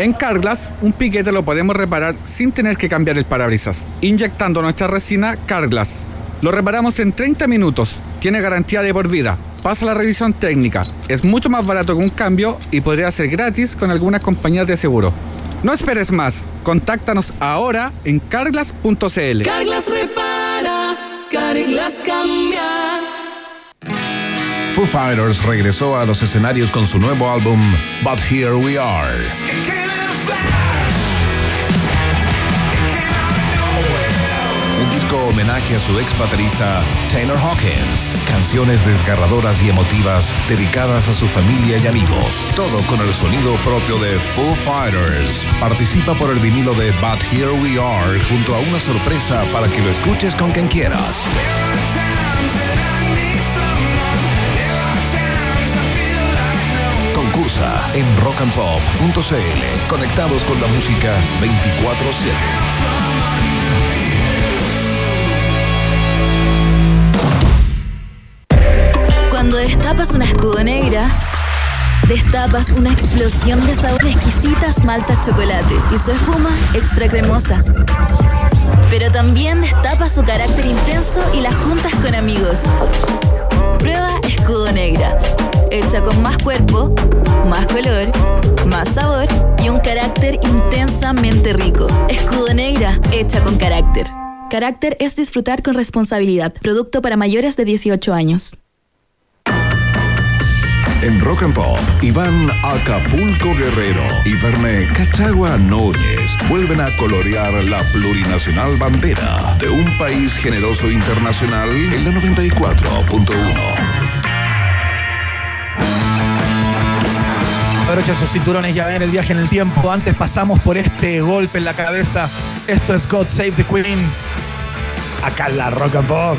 [SPEAKER 10] En Carglass, un piquete lo podemos reparar sin tener que cambiar el parabrisas, inyectando nuestra resina Carglass. Lo reparamos en 30 minutos, tiene garantía de por vida, pasa la revisión técnica, es mucho más barato que un cambio y podría ser gratis con algunas compañías de seguro. No esperes más, contáctanos ahora en carglass.cl.
[SPEAKER 11] Carglass repara, Carglass cambia.
[SPEAKER 3] Foo Fighters regresó a los escenarios con su nuevo álbum But Here We Are. Homenaje a su ex baterista Taylor Hawkins. Canciones desgarradoras y emotivas dedicadas a su familia y amigos. Todo con el sonido propio de Foo Fighters. Participa por el vinilo de But Here We Are junto a una sorpresa para que lo escuches con quien quieras. Concursa en rockandpop.cl. Conectados con la música 24-7.
[SPEAKER 14] Cuando destapas una escudo negra, destapas una explosión de sabor exquisitas maltas chocolate y su espuma extra cremosa. Pero también destapas su carácter intenso y las juntas con amigos. Prueba escudo negra, hecha con más cuerpo, más color, más sabor y un carácter intensamente rico. Escudo negra, hecha con carácter. Carácter es disfrutar con responsabilidad. Producto para mayores de 18 años.
[SPEAKER 3] En Rock and Pop, Iván Acapulco Guerrero y Verne Cachagua Núñez vuelven a colorear la plurinacional bandera de un país generoso internacional en la 94.1.
[SPEAKER 2] Abrochen sus cinturones, ya ven el viaje en el tiempo. Antes pasamos por este golpe en la cabeza. Esto es God Save the Queen. Acá en la Rock and Pop.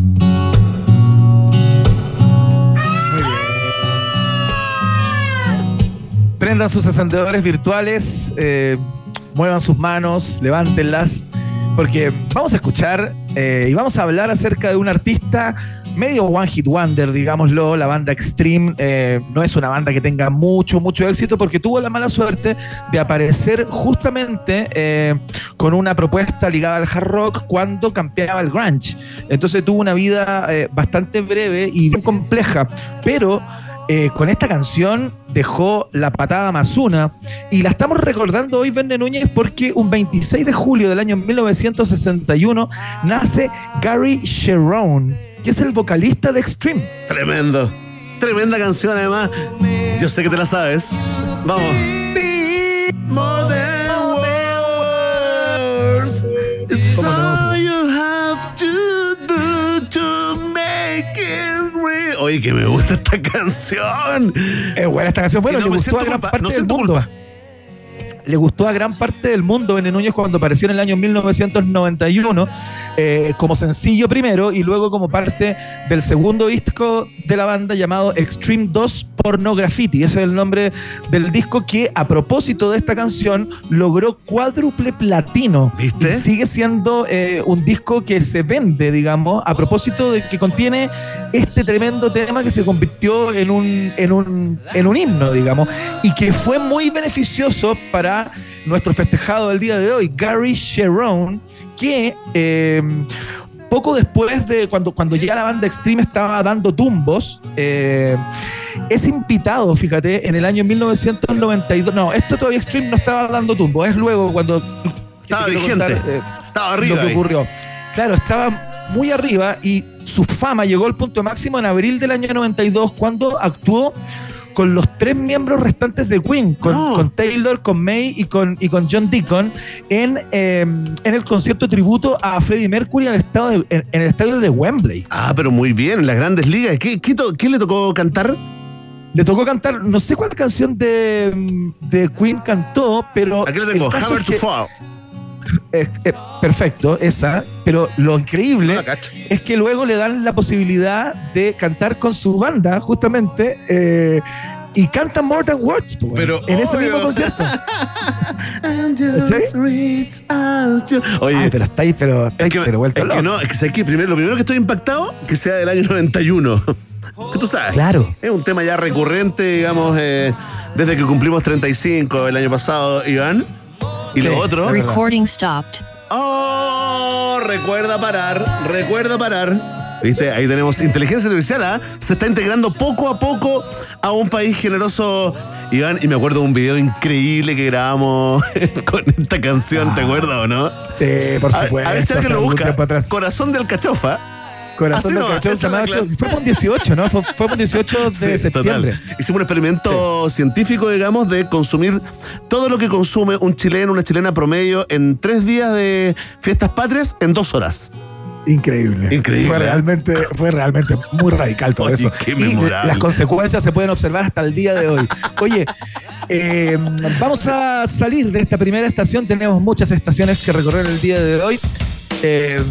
[SPEAKER 2] Prendan sus encendedores virtuales, eh, muevan sus manos, levántenlas, porque vamos a escuchar eh, y vamos a hablar acerca de un artista medio one hit wonder, digámoslo, la banda Extreme eh, no es una banda que tenga mucho, mucho éxito porque tuvo la mala suerte de aparecer justamente con una propuesta ligada al hard rock cuando campeaba el grunge. Entonces tuvo una vida bastante breve y compleja, pero eh, con esta canción dejó la patada más una y la estamos recordando hoy, Verne Núñez, porque un 26 de julio del año 1961 nace Gary Cherone, que es el vocalista de Extreme.
[SPEAKER 1] Tremendo. Tremenda canción, además. Yo sé que te la sabes. Vamos. More than words. It's all you have to do to make it Oye, que me gusta esta <laughs> canción.
[SPEAKER 2] Es buena esta canción. Bueno,
[SPEAKER 1] no
[SPEAKER 2] le
[SPEAKER 1] me
[SPEAKER 2] gustó a gran parte
[SPEAKER 1] no
[SPEAKER 2] del mundo.
[SPEAKER 1] culpa.
[SPEAKER 2] Le gustó a gran parte del mundo Vene Núñez cuando apareció en el año 1991 eh, como sencillo primero y luego como parte del segundo disco de la banda llamado Extreme 2 Porno Graffiti. Ese es el nombre del disco que a propósito de esta canción logró cuádruple platino.
[SPEAKER 1] ¿Viste?
[SPEAKER 2] Y sigue siendo eh, un disco que se vende, digamos, a propósito de que contiene este tremendo tema que se convirtió en un, en un, en un himno, digamos, y que fue muy beneficioso para nuestro festejado del día de hoy, Gary Cherone, que eh, poco después de cuando, cuando ya la banda Extreme estaba dando tumbos, eh, es invitado, fíjate, en el año 1992. No, esto todavía Extreme no estaba dando tumbos, es luego cuando.
[SPEAKER 1] Estaba vigente.
[SPEAKER 2] contar, eh,
[SPEAKER 1] Estaba arriba.
[SPEAKER 2] Lo que
[SPEAKER 1] ahí.
[SPEAKER 2] ocurrió. Claro, estaba muy arriba y su fama llegó al punto máximo en abril del año 92 cuando actuó con los tres miembros restantes de Queen, con,
[SPEAKER 1] No.
[SPEAKER 2] con Taylor, con May y con, y con John Deacon, en, eh, en el concierto tributo a Freddie Mercury en el, estado de- en- en el estadio de Wembley.
[SPEAKER 1] Ah, pero muy bien, en las grandes ligas. ¿Qué, qué, to- qué le tocó cantar?
[SPEAKER 2] Le tocó cantar, no sé cuál canción de, de Queen cantó, pero.
[SPEAKER 1] Aquí le tengo, Hammer to Fall.
[SPEAKER 2] Eh, eh, perfecto, esa. Pero lo increíble es que luego le dan la posibilidad de cantar con su banda, justamente, eh, y canta More Than Words, po,
[SPEAKER 1] Pero
[SPEAKER 2] en ese mismo concierto.
[SPEAKER 1] Oye,
[SPEAKER 2] Ay, pero está ahí, pero, está ahí,
[SPEAKER 1] es que,
[SPEAKER 2] pero vuelto
[SPEAKER 1] es que no, es que, ¿sabes qué? Primero, lo primero que estoy impactado, que sea del año 91. Que tú sabes.
[SPEAKER 2] Claro.
[SPEAKER 1] Es un tema ya recurrente, digamos, eh, desde que cumplimos 35 el año pasado, Iván. Y
[SPEAKER 2] Sí,
[SPEAKER 1] lo otro.
[SPEAKER 15] Recording stopped.
[SPEAKER 1] ¡Oh! Recuerda parar, recuerda parar. ¿Viste? Ahí tenemos inteligencia artificial, ¿ah? Se está integrando poco a poco a un país generoso, Iván. Y me acuerdo de un video increíble que grabamos <laughs> con esta canción, ¿te acuerdas o no?
[SPEAKER 2] Sí, por supuesto.
[SPEAKER 1] a ver si alguien lo busca. Corazón del cachofa.
[SPEAKER 2] Corazón
[SPEAKER 1] no,
[SPEAKER 2] Camacho.
[SPEAKER 1] clave.
[SPEAKER 2] Fue un 18, ¿no? Fue, fue un 18 de
[SPEAKER 1] Sí,
[SPEAKER 2] septiembre.
[SPEAKER 1] total. Hicimos un experimento científico, digamos, de consumir todo lo que consume un chileno, una chilena promedio en tres días de fiestas patrias en dos horas.
[SPEAKER 2] Increíble.
[SPEAKER 1] Increíble,
[SPEAKER 2] Fue
[SPEAKER 1] ¿eh?
[SPEAKER 2] realmente, fue realmente muy radical todo
[SPEAKER 1] Oye,
[SPEAKER 2] eso.
[SPEAKER 1] qué
[SPEAKER 2] Y las consecuencias se pueden observar hasta el día de hoy. Oye, eh, vamos a salir de esta primera estación. Tenemos muchas estaciones que recorrer el día de hoy. Eh,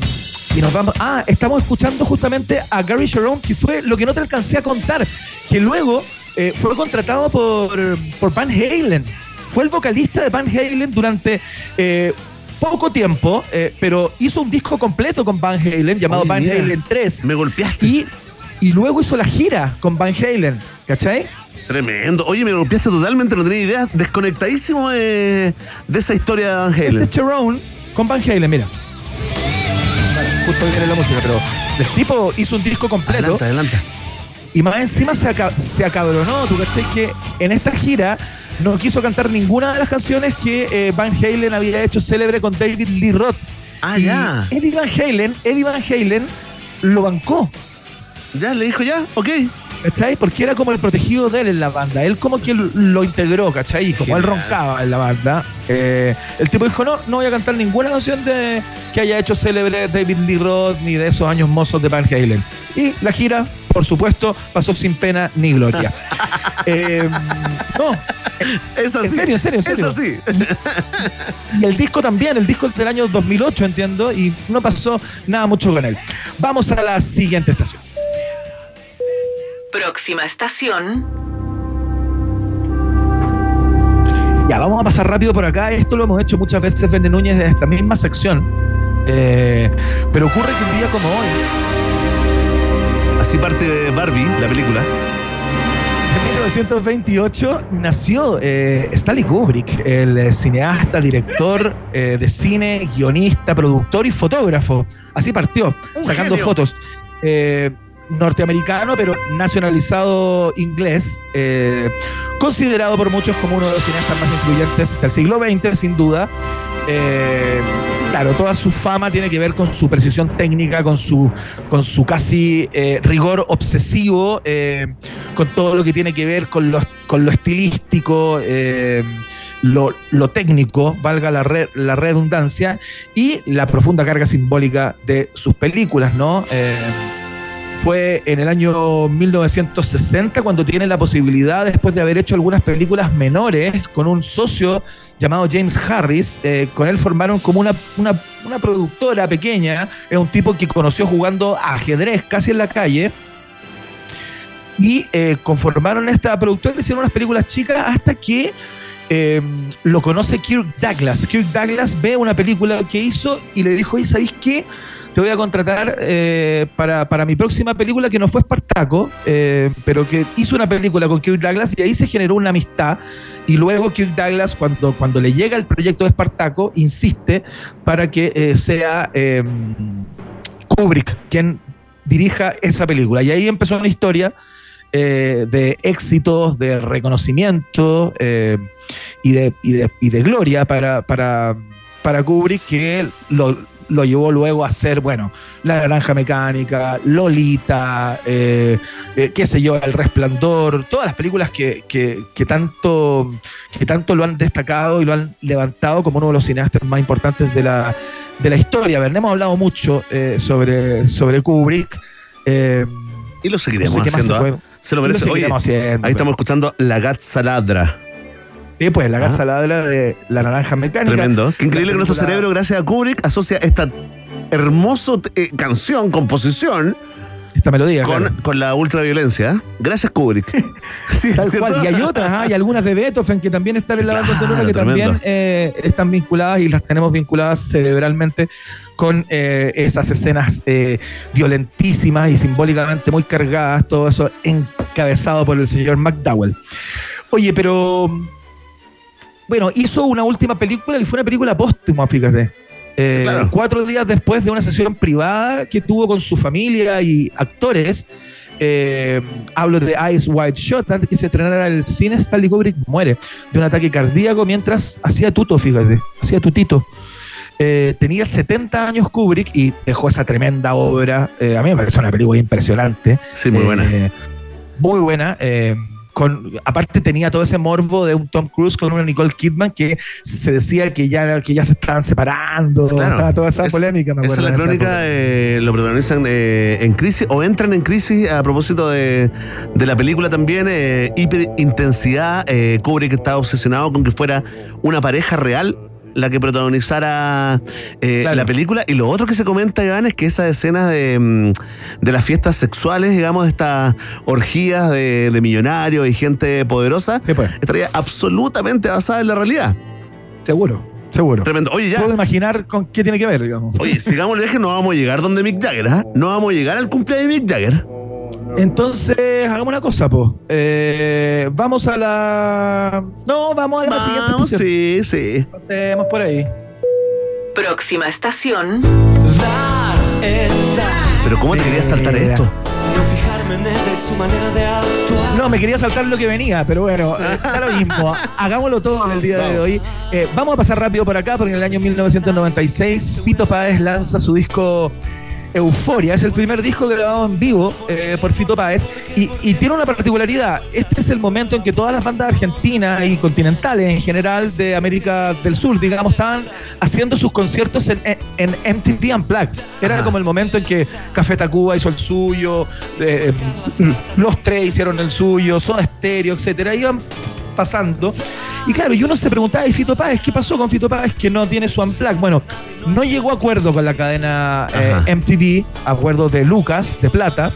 [SPEAKER 2] y nos vamos. Ah, estamos escuchando justamente a Gary Sharon, que fue lo que no te alcancé a contar, que luego eh, fue contratado por, por Van Halen. Fue el vocalista de Van Halen durante eh, poco tiempo, eh, pero hizo un disco completo con Van Halen llamado
[SPEAKER 1] Oye,
[SPEAKER 2] Van
[SPEAKER 1] mira,
[SPEAKER 2] Halen 3.
[SPEAKER 1] Me golpeaste.
[SPEAKER 2] Y, y luego hizo la gira con Van Halen, ¿cachai?
[SPEAKER 1] Tremendo. Oye, me golpeaste totalmente, no tenía idea. Desconectadísimo de, de esa historia de Van
[SPEAKER 2] Este
[SPEAKER 1] Halen.
[SPEAKER 2] es Cherone con Van Halen, mira. Justo viene la música, pero el tipo hizo un disco completo
[SPEAKER 1] Adelante, adelante.
[SPEAKER 2] y más encima se, aca- se acabronó. Tú cachai que en esta gira no quiso cantar ninguna de las canciones que eh, Van Halen había hecho célebre con David Lee Roth.
[SPEAKER 1] Ah,
[SPEAKER 2] Y
[SPEAKER 1] ya.
[SPEAKER 2] Eddie Van Halen, Eddie Van Halen lo bancó.
[SPEAKER 1] Ya, le dijo ya, ok.
[SPEAKER 2] ¿Cachai? Porque era como el protegido de él en la banda. Él como que lo integró, ¿cachai? Y como él roncaba en la banda, eh, el tipo dijo, no, no voy a cantar ninguna canción de, que haya hecho célebre David Lee Roth ni de esos años mozos de Van Halen. Y la gira, por supuesto, pasó sin pena ni gloria. <laughs> Eh, no,
[SPEAKER 1] Es así.
[SPEAKER 2] en serio, en serio, en serio.
[SPEAKER 1] Es así. <laughs>
[SPEAKER 2] Y el disco también, el disco del año 2008, entiendo, y no pasó nada mucho con él. Vamos a la siguiente estación.
[SPEAKER 16] Próxima estación.
[SPEAKER 2] Ya, vamos a pasar rápido por acá. Esto lo hemos hecho muchas veces, Vende Núñez, en esta misma sección. Eh, pero ocurre que un día como hoy,
[SPEAKER 1] Así parte Barbie, la película.
[SPEAKER 2] en 1928, nació eh, Stanley Kubrick, el eh, cineasta, director eh, de cine, guionista, productor y fotógrafo. Así partió,
[SPEAKER 1] Un
[SPEAKER 2] sacando
[SPEAKER 1] genio.
[SPEAKER 2] fotos. Eh, norteamericano, pero nacionalizado inglés, eh, considerado por muchos como uno de los cineastas más influyentes del siglo XX, sin duda. Eh, claro, toda su fama tiene que ver con su precisión técnica, con su, con su casi eh, rigor obsesivo, con todo lo que tiene que ver con lo, con lo estilístico, lo, lo técnico, valga la, re- la redundancia, y la profunda carga simbólica de sus películas, ¿no? Fue en el año 1960 cuando tiene la posibilidad, después de haber hecho algunas películas menores con un socio llamado James Harris, eh, con él formaron como una, una, productora pequeña, es un tipo que conoció jugando ajedrez casi en la calle, y eh, conformaron esta productora, hicieron unas películas chicas hasta que eh, lo conoce Kirk Douglas. Kirk Douglas ve una película que hizo y le dijo, oye, ¿sabéis qué? Te voy a contratar eh, para, para mi próxima película que no fue Espartaco, eh, pero que hizo una película con Kirk Douglas y ahí se generó una amistad. Y luego Kirk Douglas, cuando, cuando le llega el proyecto de Espartaco, insiste para que eh, sea eh, Kubrick quien dirija esa película. Y ahí empezó una historia de éxitos, de reconocimiento y, de, y, de, y de gloria para, para, para Kubrick, que lo, lo llevó luego a hacer, bueno, La Naranja Mecánica, Lolita, eh, eh, qué sé yo, El Resplandor, todas las películas que, que, que tanto, que tanto lo han destacado y lo han levantado como uno de los cineastas más importantes de la, de la historia. A ver, hemos hablado mucho eh, sobre, sobre Kubrick. eh,
[SPEAKER 1] Y lo seguiremos
[SPEAKER 2] no sé
[SPEAKER 1] haciendo.
[SPEAKER 2] se
[SPEAKER 1] ¿ah? Se lo merece. Oye,
[SPEAKER 2] seguiremos haciendo,
[SPEAKER 1] ahí estamos escuchando La Gatza Ladra.
[SPEAKER 2] Sí, pues la casa ladra de la naranja mecánica.
[SPEAKER 1] Tremendo. Qué increíble que nuestro cerebro, gracias a Kubrick, asocia esta hermosa canción, composición,
[SPEAKER 2] Esta melodía.
[SPEAKER 1] con,
[SPEAKER 2] claro.
[SPEAKER 1] con la ultraviolencia. Gracias, Kubrick. <laughs> Sí,
[SPEAKER 2] Tal cual. Y hay otras, ¿ah? y algunas de Beethoven que también están en la banda sonora que
[SPEAKER 1] tremendo.
[SPEAKER 2] también eh, están vinculadas y las tenemos vinculadas cerebralmente con eh, esas escenas eh, violentísimas y simbólicamente muy cargadas, todo eso encabezado por el señor McDowell. Oye, pero bueno, hizo una última película que fue una película póstuma, fíjate. Eh,
[SPEAKER 1] Claro.
[SPEAKER 2] Cuatro días después de una sesión privada que tuvo con su familia y actores, eh, hablo de Eyes Wide Shot, antes que se estrenara el cine, Stanley Kubrick muere de un ataque cardíaco mientras hacía tuto, fíjate, hacía tutito. Eh, tenía 70 años Kubrick y dejó esa tremenda obra. a mí me parece una película impresionante.
[SPEAKER 1] Sí, muy buena.
[SPEAKER 2] Muy buena. Eh, con, aparte tenía todo ese morbo de un Tom Cruise con una Nicole Kidman que se decía que ya, que ya se estaban separando.
[SPEAKER 1] Claro.
[SPEAKER 2] estaba toda esa
[SPEAKER 1] Es-
[SPEAKER 2] polémica, me
[SPEAKER 1] Esa es la crónica, eh, lo protagonizan eh, en crisis o entran en crisis a propósito de, de la película también, eh, hiperintensidad. Eh, Kubrick estaba obsesionado con que fuera una pareja real la que protagonizara eh,
[SPEAKER 2] Claro.
[SPEAKER 1] la película. Y lo otro que se comenta, Iván, es que esas escenas de, mm, de las fiestas sexuales, digamos, estas orgías de, de millonarios y gente poderosa,
[SPEAKER 2] Sí, pues,
[SPEAKER 1] estaría absolutamente basada en la realidad.
[SPEAKER 2] seguro, seguro.
[SPEAKER 1] Tremendo. Oye, ya.
[SPEAKER 2] Puedo imaginar con qué tiene que ver, digamos.
[SPEAKER 1] Oye, sigamos el viaje, no vamos a llegar donde Mick Jagger, ¿ah? No vamos a llegar al cumpleaños de Mick Jagger.
[SPEAKER 2] Entonces, hagamos una cosa, po. Eh, vamos a la. No, vamos a la siguiente estación.
[SPEAKER 1] sí, sí.
[SPEAKER 2] Pasemos por ahí.
[SPEAKER 16] Próxima estación.
[SPEAKER 11] Dar es dar.
[SPEAKER 1] Pero ¿cómo te querías saltar
[SPEAKER 2] Mira.
[SPEAKER 1] esto?
[SPEAKER 11] No fijarme en ella y su manera de actuar.
[SPEAKER 2] No, me quería saltar lo que venía, pero bueno, eh, da lo mismo. <laughs> Hagámoslo todo en el día de hoy. Eh, vamos a pasar rápido por acá, porque en el año 1996 Fito Páez lanza su disco Euforia, es el primer disco grabado en vivo eh, por Fito Páez y, y tiene una particularidad. Este es el momento en que todas las bandas argentinas y continentales en general de América del Sur, digamos, estaban haciendo sus conciertos en, en, MTV Unplugged. Era
[SPEAKER 1] Ajá.
[SPEAKER 2] como el momento en que Café Tacuba hizo el suyo, eh, los tres hicieron el suyo, Soda Stereo, etcétera. Iban pasando. Y claro, y uno se preguntaba, ¿y Fito Páez? ¿Qué pasó con Fito Páez que no tiene su Unplugged? Bueno, no llegó a acuerdo con la cadena eh. MTV, acuerdo de Lucas, de Plata,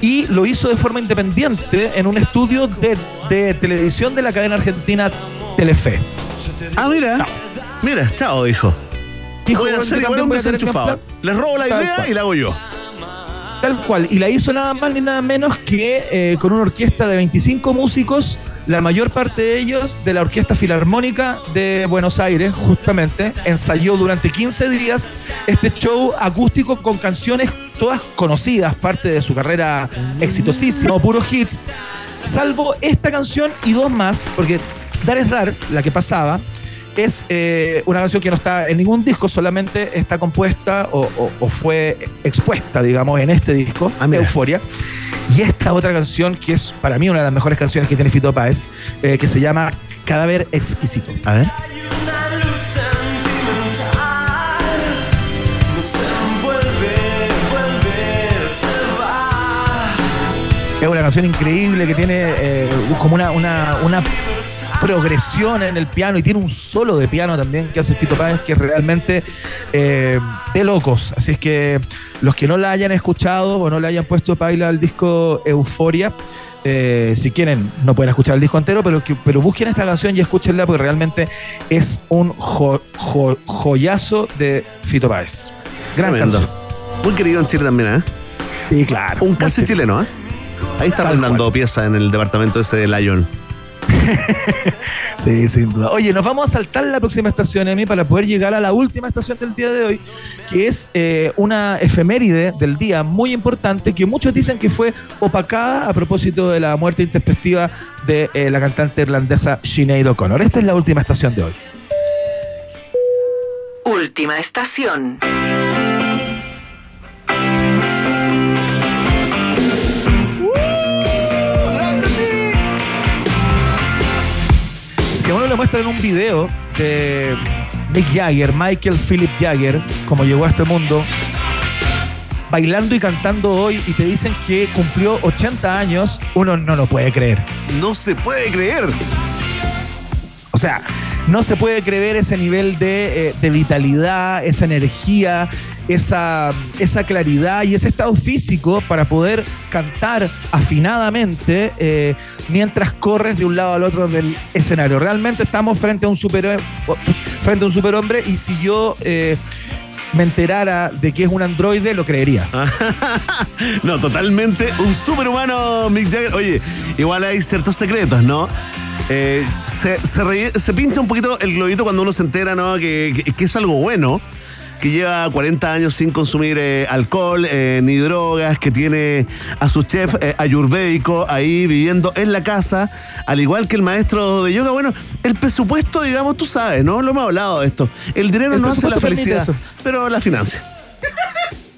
[SPEAKER 2] y lo hizo de forma independiente en un estudio de, de televisión de la cadena argentina Telefe.
[SPEAKER 1] Ah, mira. Mira, chao, dijo.
[SPEAKER 2] Dijo,
[SPEAKER 1] voy a
[SPEAKER 2] "Yo
[SPEAKER 1] hacer igual un desenchufado.
[SPEAKER 2] Unplugged".
[SPEAKER 1] Les robo la idea
[SPEAKER 2] cual.
[SPEAKER 1] y la hago yo.
[SPEAKER 2] Tal cual. Y la hizo nada más ni nada menos que eh, con una orquesta de 25 músicos, la mayor parte de ellos de la Orquesta Filarmónica de Buenos Aires, justamente. Ensayó durante 15 días este show acústico con canciones todas conocidas, parte de su carrera exitosísima, puros hits, salvo esta canción y dos más, porque Dar es Dar, la que pasaba, es eh, una canción que no está en ningún disco, solamente está compuesta o, o- o fue expuesta, digamos, en este disco, Euforia. Y esta otra canción, que es para mí una de las mejores canciones que tiene Fito Páez, eh, que se llama Cadáver Exquisito.
[SPEAKER 1] A ver.
[SPEAKER 2] Es una canción increíble que tiene eh, como una, una, una progresión en el piano y tiene un solo de piano también que hace Fito Páez que es realmente eh, de locos. Así es que los que no la hayan escuchado o no le hayan puesto paila al disco Euforia, eh, si quieren, no pueden escuchar el disco entero, pero, que, pero busquen esta canción y escúchenla porque realmente es un jo- jo- joyazo de Fito Páez. Gran
[SPEAKER 1] Tremendo.
[SPEAKER 2] canción.
[SPEAKER 1] Muy querido en Chile también, ¿eh?
[SPEAKER 2] Sí, claro.
[SPEAKER 1] Un casi chileno, ¿eh? Ahí está
[SPEAKER 2] Tal
[SPEAKER 1] rondando pieza en el departamento ese de Lyon. <laughs>
[SPEAKER 2] Sí, sin duda. Oye, nos vamos a saltar la próxima estación, Emi, para poder llegar a la última estación del día de hoy, que es eh, una efeméride del día muy importante que muchos dicen que fue opacada a propósito de la muerte intempestiva de eh, la cantante irlandesa Sinead O'Connor. Esta es la última estación de hoy.
[SPEAKER 16] Última estación.
[SPEAKER 2] Le muestran un video de Mick Jagger, Michael Philip Jagger, como llegó a este mundo, bailando y cantando hoy y te dicen que cumplió 80 años, uno no lo puede creer.
[SPEAKER 1] No se puede creer.
[SPEAKER 2] O sea, no se puede creer ese nivel de, eh, de vitalidad, esa energía, esa, esa claridad y ese estado físico para poder cantar afinadamente eh, mientras corres de un lado al otro del escenario. Realmente estamos frente a un super frente a un superhombre y si yo eh, me enterara de que es un androide, lo creería. <laughs>
[SPEAKER 1] No, totalmente un superhumano Mick Jagger. Oye, igual hay ciertos secretos, ¿no? Eh, se, se pincha un poquito el globito cuando uno se entera, ¿no? Que- que es algo bueno. Que lleva 40 años sin consumir eh, alcohol eh, ni drogas, que tiene a su chef eh, ayurvédico ahí viviendo en la casa, al igual que el maestro de yoga. Bueno, el presupuesto, digamos, tú sabes, ¿no? Lo hemos hablado de esto. El dinero
[SPEAKER 2] El
[SPEAKER 1] no hace la felicidad, pero la financia.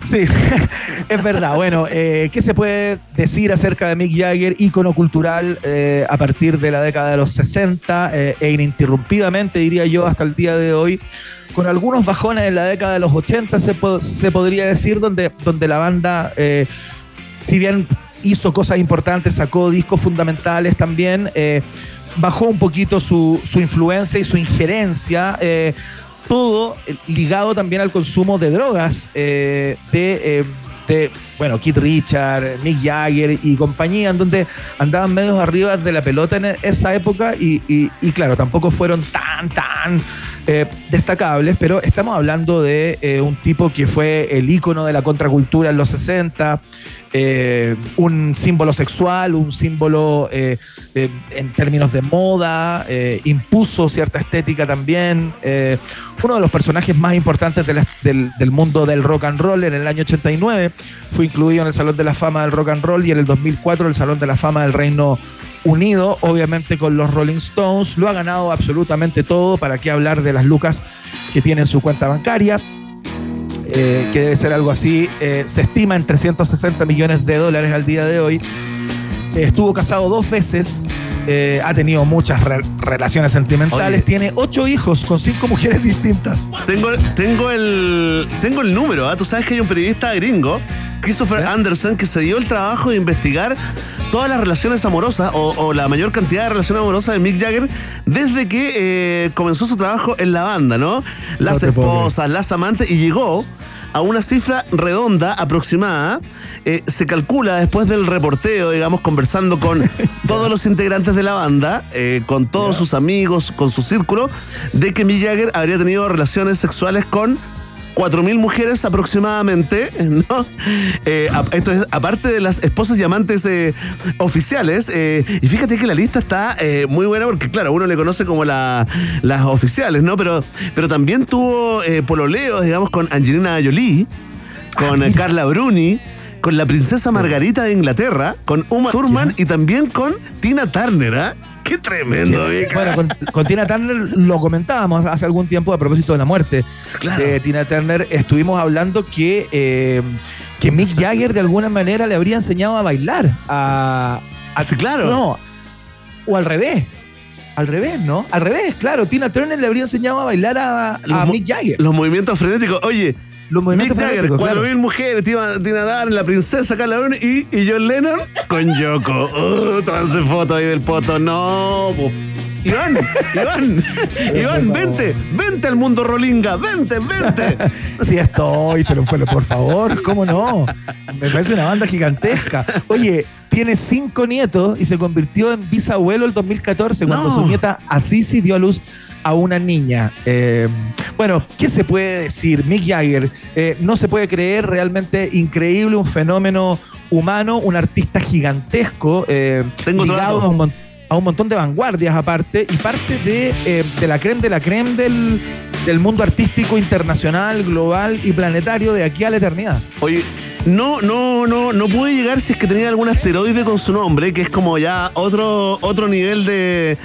[SPEAKER 2] Sí, <laughs> es verdad. Bueno, eh, ¿qué se puede decir acerca de Mick Jagger, ícono cultural eh, a partir de la década de los 60 eh, e ininterrumpidamente, diría yo, hasta el día de hoy? Con algunos bajones en la década de los 80, se, po- se podría decir, donde, donde la banda, eh, si bien hizo cosas importantes, sacó discos fundamentales también, eh, bajó un poquito su, su influencia y su injerencia. eh, todo eh, ligado también al consumo de drogas eh, de, eh, de, bueno, Keith Richard, Mick Jagger y compañía, en donde andaban medios arriba de la pelota en esa época y claro, tampoco fueron tan, tan eh, destacables, pero estamos hablando de eh, un tipo que fue el ícono de la contracultura en los 60, eh, un símbolo sexual, un símbolo en términos de moda, impuso cierta estética también. uno de los personajes más importantes del, del mundo del rock and roll en el año 89 fue incluido en el Salón de la Fama del Rock and Roll y en el 2004 el Salón de la Fama del Reino Unido, obviamente con los Rolling Stones. Lo ha ganado absolutamente todo. ¿Para qué hablar de las lucas que tiene en su cuenta bancaria? eh, que debe ser algo así. Eh, se estima en 360 millones de dólares al día de hoy. Eh, estuvo casado dos veces. eh, ha tenido muchas re- relaciones sentimentales.
[SPEAKER 1] Oye.
[SPEAKER 2] Tiene ocho hijos con cinco mujeres distintas.
[SPEAKER 1] Tengo, tengo, el, tengo el número, ¿ah? Tú sabes que hay un periodista gringo, Christopher Anderson, que se dio el trabajo de investigar todas las relaciones amorosas o, o la mayor cantidad de relaciones amorosas de Mick Jagger desde que eh, comenzó su trabajo en la banda, ¿no? Las
[SPEAKER 2] No
[SPEAKER 1] esposas, las amantes, y llegó a una cifra redonda, aproximada. Eh, se calcula después del reporteo, digamos, conversando con <laughs> todos los integrantes de la banda, eh, con todos sus amigos, con su círculo, de que Mick Jagger habría tenido relaciones sexuales con 4.000 mujeres aproximadamente, <laughs> ¿no? Eh, a- esto es aparte de las esposas y amantes eh, oficiales. eh, y fíjate que la lista está muy buena porque, claro, uno le conoce como la- las oficiales, ¿no? Pero, pero también tuvo pololeos, digamos, con Angelina Jolie, con eh, Carla Bruni. Con la princesa Margarita de Inglaterra, con Uma Thurman y también con Tina Turner, ¿ah? ¡Qué tremendo, Vika!
[SPEAKER 2] Bueno, con, con Tina Turner lo comentábamos hace algún tiempo a propósito de la muerte de Tina Turner. Estuvimos hablando que, eh, que Mick Jagger de alguna manera le habría enseñado a bailar. A, a-
[SPEAKER 1] Sí, claro.
[SPEAKER 2] No, o al revés. Al revés, ¿no? Al revés, claro. Tina Turner le habría enseñado a bailar a, Mick Jagger.
[SPEAKER 1] Los movimientos frenéticos. Oye,
[SPEAKER 2] Los
[SPEAKER 1] Mick Jagger, 4.000
[SPEAKER 2] claro.
[SPEAKER 1] mujeres, Tina, Tina Turner, la princesa Carla y, y John Lennon con Yoko. Uh, tómense fotos ahí del poto. No, po. Iván, Iván, <laughs> Iván, vente, vente al mundo Rolinga, vente, vente. <laughs>
[SPEAKER 2] Sí estoy, pero, pero por favor, ¿cómo no? Me parece una banda gigantesca. Oye, tiene cinco nietos y se convirtió en bisabuelo el 2014 cuando
[SPEAKER 1] No.
[SPEAKER 2] su nieta Assisi dio a luz a una niña. Eh, bueno, ¿qué se puede decir? Mick Jagger, eh, no se puede creer, realmente increíble, un fenómeno humano, un artista gigantesco, eh,
[SPEAKER 1] Tengo
[SPEAKER 2] ligado a un, mon- a un montón de vanguardias aparte y parte de, eh, de la creme de la creme del, del mundo artístico internacional, global y planetario de aquí a la eternidad.
[SPEAKER 1] Oye, no, no, no, no pude llegar si es que tenía algún asteroide con su nombre, que es como ya otro, otro nivel de,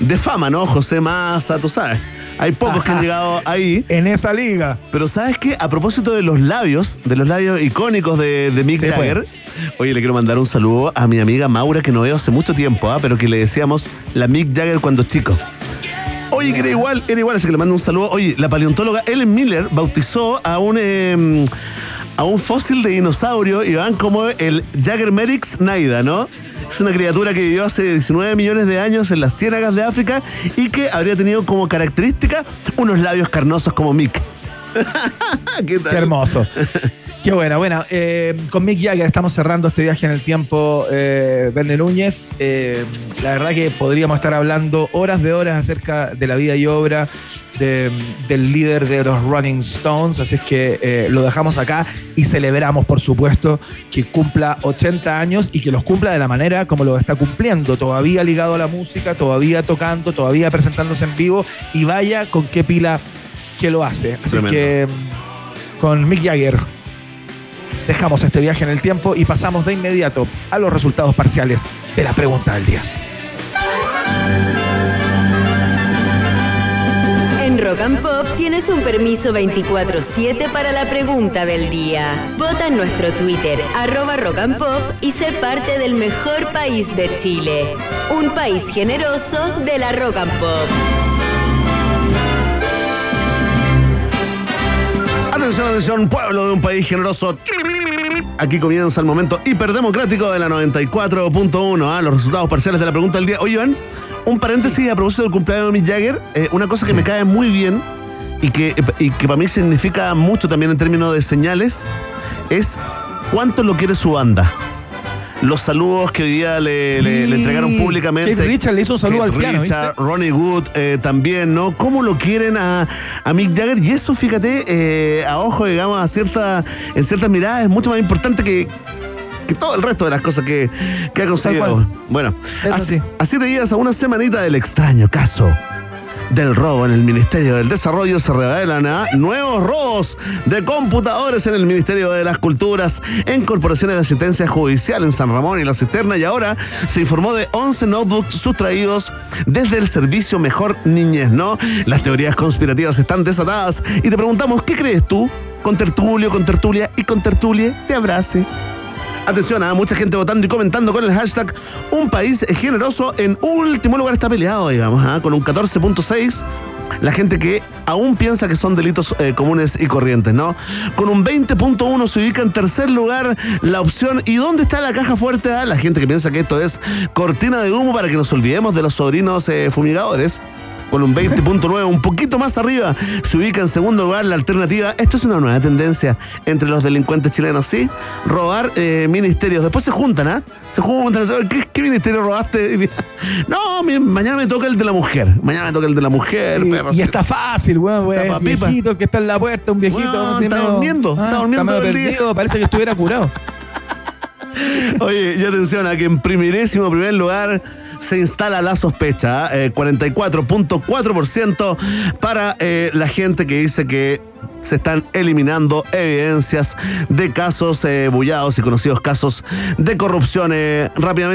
[SPEAKER 1] de fama, ¿no? José Massa, tú sabes. Hay pocos que han llegado ahí.
[SPEAKER 2] En esa liga.
[SPEAKER 1] Pero ¿sabes qué? A propósito de los labios, de los labios icónicos de, de Mick
[SPEAKER 2] Sí, pues.
[SPEAKER 1] Jagger, oye, le quiero mandar un saludo a mi amiga Maura, que no veo hace mucho tiempo, ¿ah? pero que le decíamos la Mick Jagger cuando chico. Oye, que era igual, era igual, así que le mando un saludo. Oye, la paleontóloga Ellen Miller bautizó a un, eh, a un fósil de dinosaurio y van como el Jaggermerix naida, ¿no? Es una criatura que vivió hace 19 millones de años en las ciénagas de África y que habría tenido como característica unos labios carnosos como Mick. <laughs> ¿Qué
[SPEAKER 2] hermoso. Qué buena, buena. Eh, con Mick Jagger estamos cerrando este viaje en el tiempo, eh, Núñez. Eh, la verdad que podríamos estar hablando horas de horas acerca de la vida y obra de- del líder de los Rolling Stones, así es que eh, lo dejamos acá y celebramos, por supuesto, que cumpla 80 años y que los cumpla de la manera como lo está cumpliendo, todavía ligado a la música, todavía tocando, todavía presentándose en vivo y vaya con qué pila que lo hace. Así
[SPEAKER 1] Tremendo.
[SPEAKER 2] que mm, con Mick Jagger dejamos este viaje en el tiempo y pasamos de inmediato a los resultados parciales de la pregunta del día.
[SPEAKER 4] En Rock and Pop tienes un permiso 24-7 para la pregunta del día. Vota en nuestro Twitter, arroba Rock and Pop, y sé parte del mejor país de Chile. Un país generoso de la Rock and Pop.
[SPEAKER 1] Atención, atención, pueblo de un país generoso. Aquí comienza el momento hiperdemocrático de la 94.1. ¿ah? Los resultados parciales de la pregunta del día. Oye, Iván, un paréntesis a propósito del cumpleaños de Mick Jagger. eh, una cosa que me cae muy bien y que, y que para mí significa mucho también en términos de señales es cuánto lo quiere su banda. Los saludos que hoy día le, le- le entregaron públicamente.
[SPEAKER 2] Kate Richard le hizo un saludo
[SPEAKER 1] Kate
[SPEAKER 2] al piano,
[SPEAKER 1] Richard,
[SPEAKER 2] ¿viste?
[SPEAKER 1] Ronnie Wood eh, también, ¿no? ¿Cómo lo quieren a, a Mick Jagger? Y eso, fíjate, eh, a ojo, digamos, a cierta, en ciertas miradas, es mucho más importante que, que todo el resto de las cosas que, que ha conseguido. Bueno,
[SPEAKER 2] Eso
[SPEAKER 1] así,
[SPEAKER 2] sí.
[SPEAKER 1] así te llegas a una semanita del extraño caso del robo en el Ministerio del Desarrollo se revelan ¿ah? nuevos robos de computadores en el Ministerio de las Culturas, en corporaciones de asistencia judicial en San Ramón y La Cisterna, y ahora se informó de 11 notebooks sustraídos desde el servicio Mejor Niñez, ¿no? Las teorías conspirativas están desatadas y te preguntamos, ¿qué crees tú? con tertulio, con tertulia y con tertulie te abrace. Atención, a mucha gente votando y comentando con el hashtag Un país generoso en último lugar está peleado, digamos, ¿ah? con un 14.6. La gente que aún piensa que son delitos eh, comunes y corrientes, ¿no? Con un 20.1 se ubica en tercer lugar la opción ¿y dónde está la caja fuerte? Ah, La gente que piensa que esto es cortina de humo para que nos olvidemos de los sobrinos eh, fumigadores con un 20.9, un poquito más arriba, se ubica en segundo lugar la alternativa. Esto es una nueva tendencia entre los delincuentes chilenos, ¿sí? Robar eh, ministerios. Después se juntan, ¿ah? Se juntan. ¿Qué, qué ministerio robaste? <laughs> No, mi- mañana me toca el de la mujer. Mañana me toca el de la mujer,
[SPEAKER 2] Y,
[SPEAKER 1] perro.
[SPEAKER 2] y está fácil, weón, weón.
[SPEAKER 1] Está pipa.
[SPEAKER 2] viejito que está en la puerta, un viejito. Así
[SPEAKER 1] está
[SPEAKER 2] medio-
[SPEAKER 1] durmiendo, está durmiendo el día.
[SPEAKER 2] perdido, parece que estuviera curado. <laughs>
[SPEAKER 1] Oye, y atención a que en primerísimo primer lugar se instala la sospecha, ¿ah? Eh, 44.4% para eh, la gente que dice que se están eliminando evidencias de casos eh, bullados y conocidos casos de corrupción. rápidamente.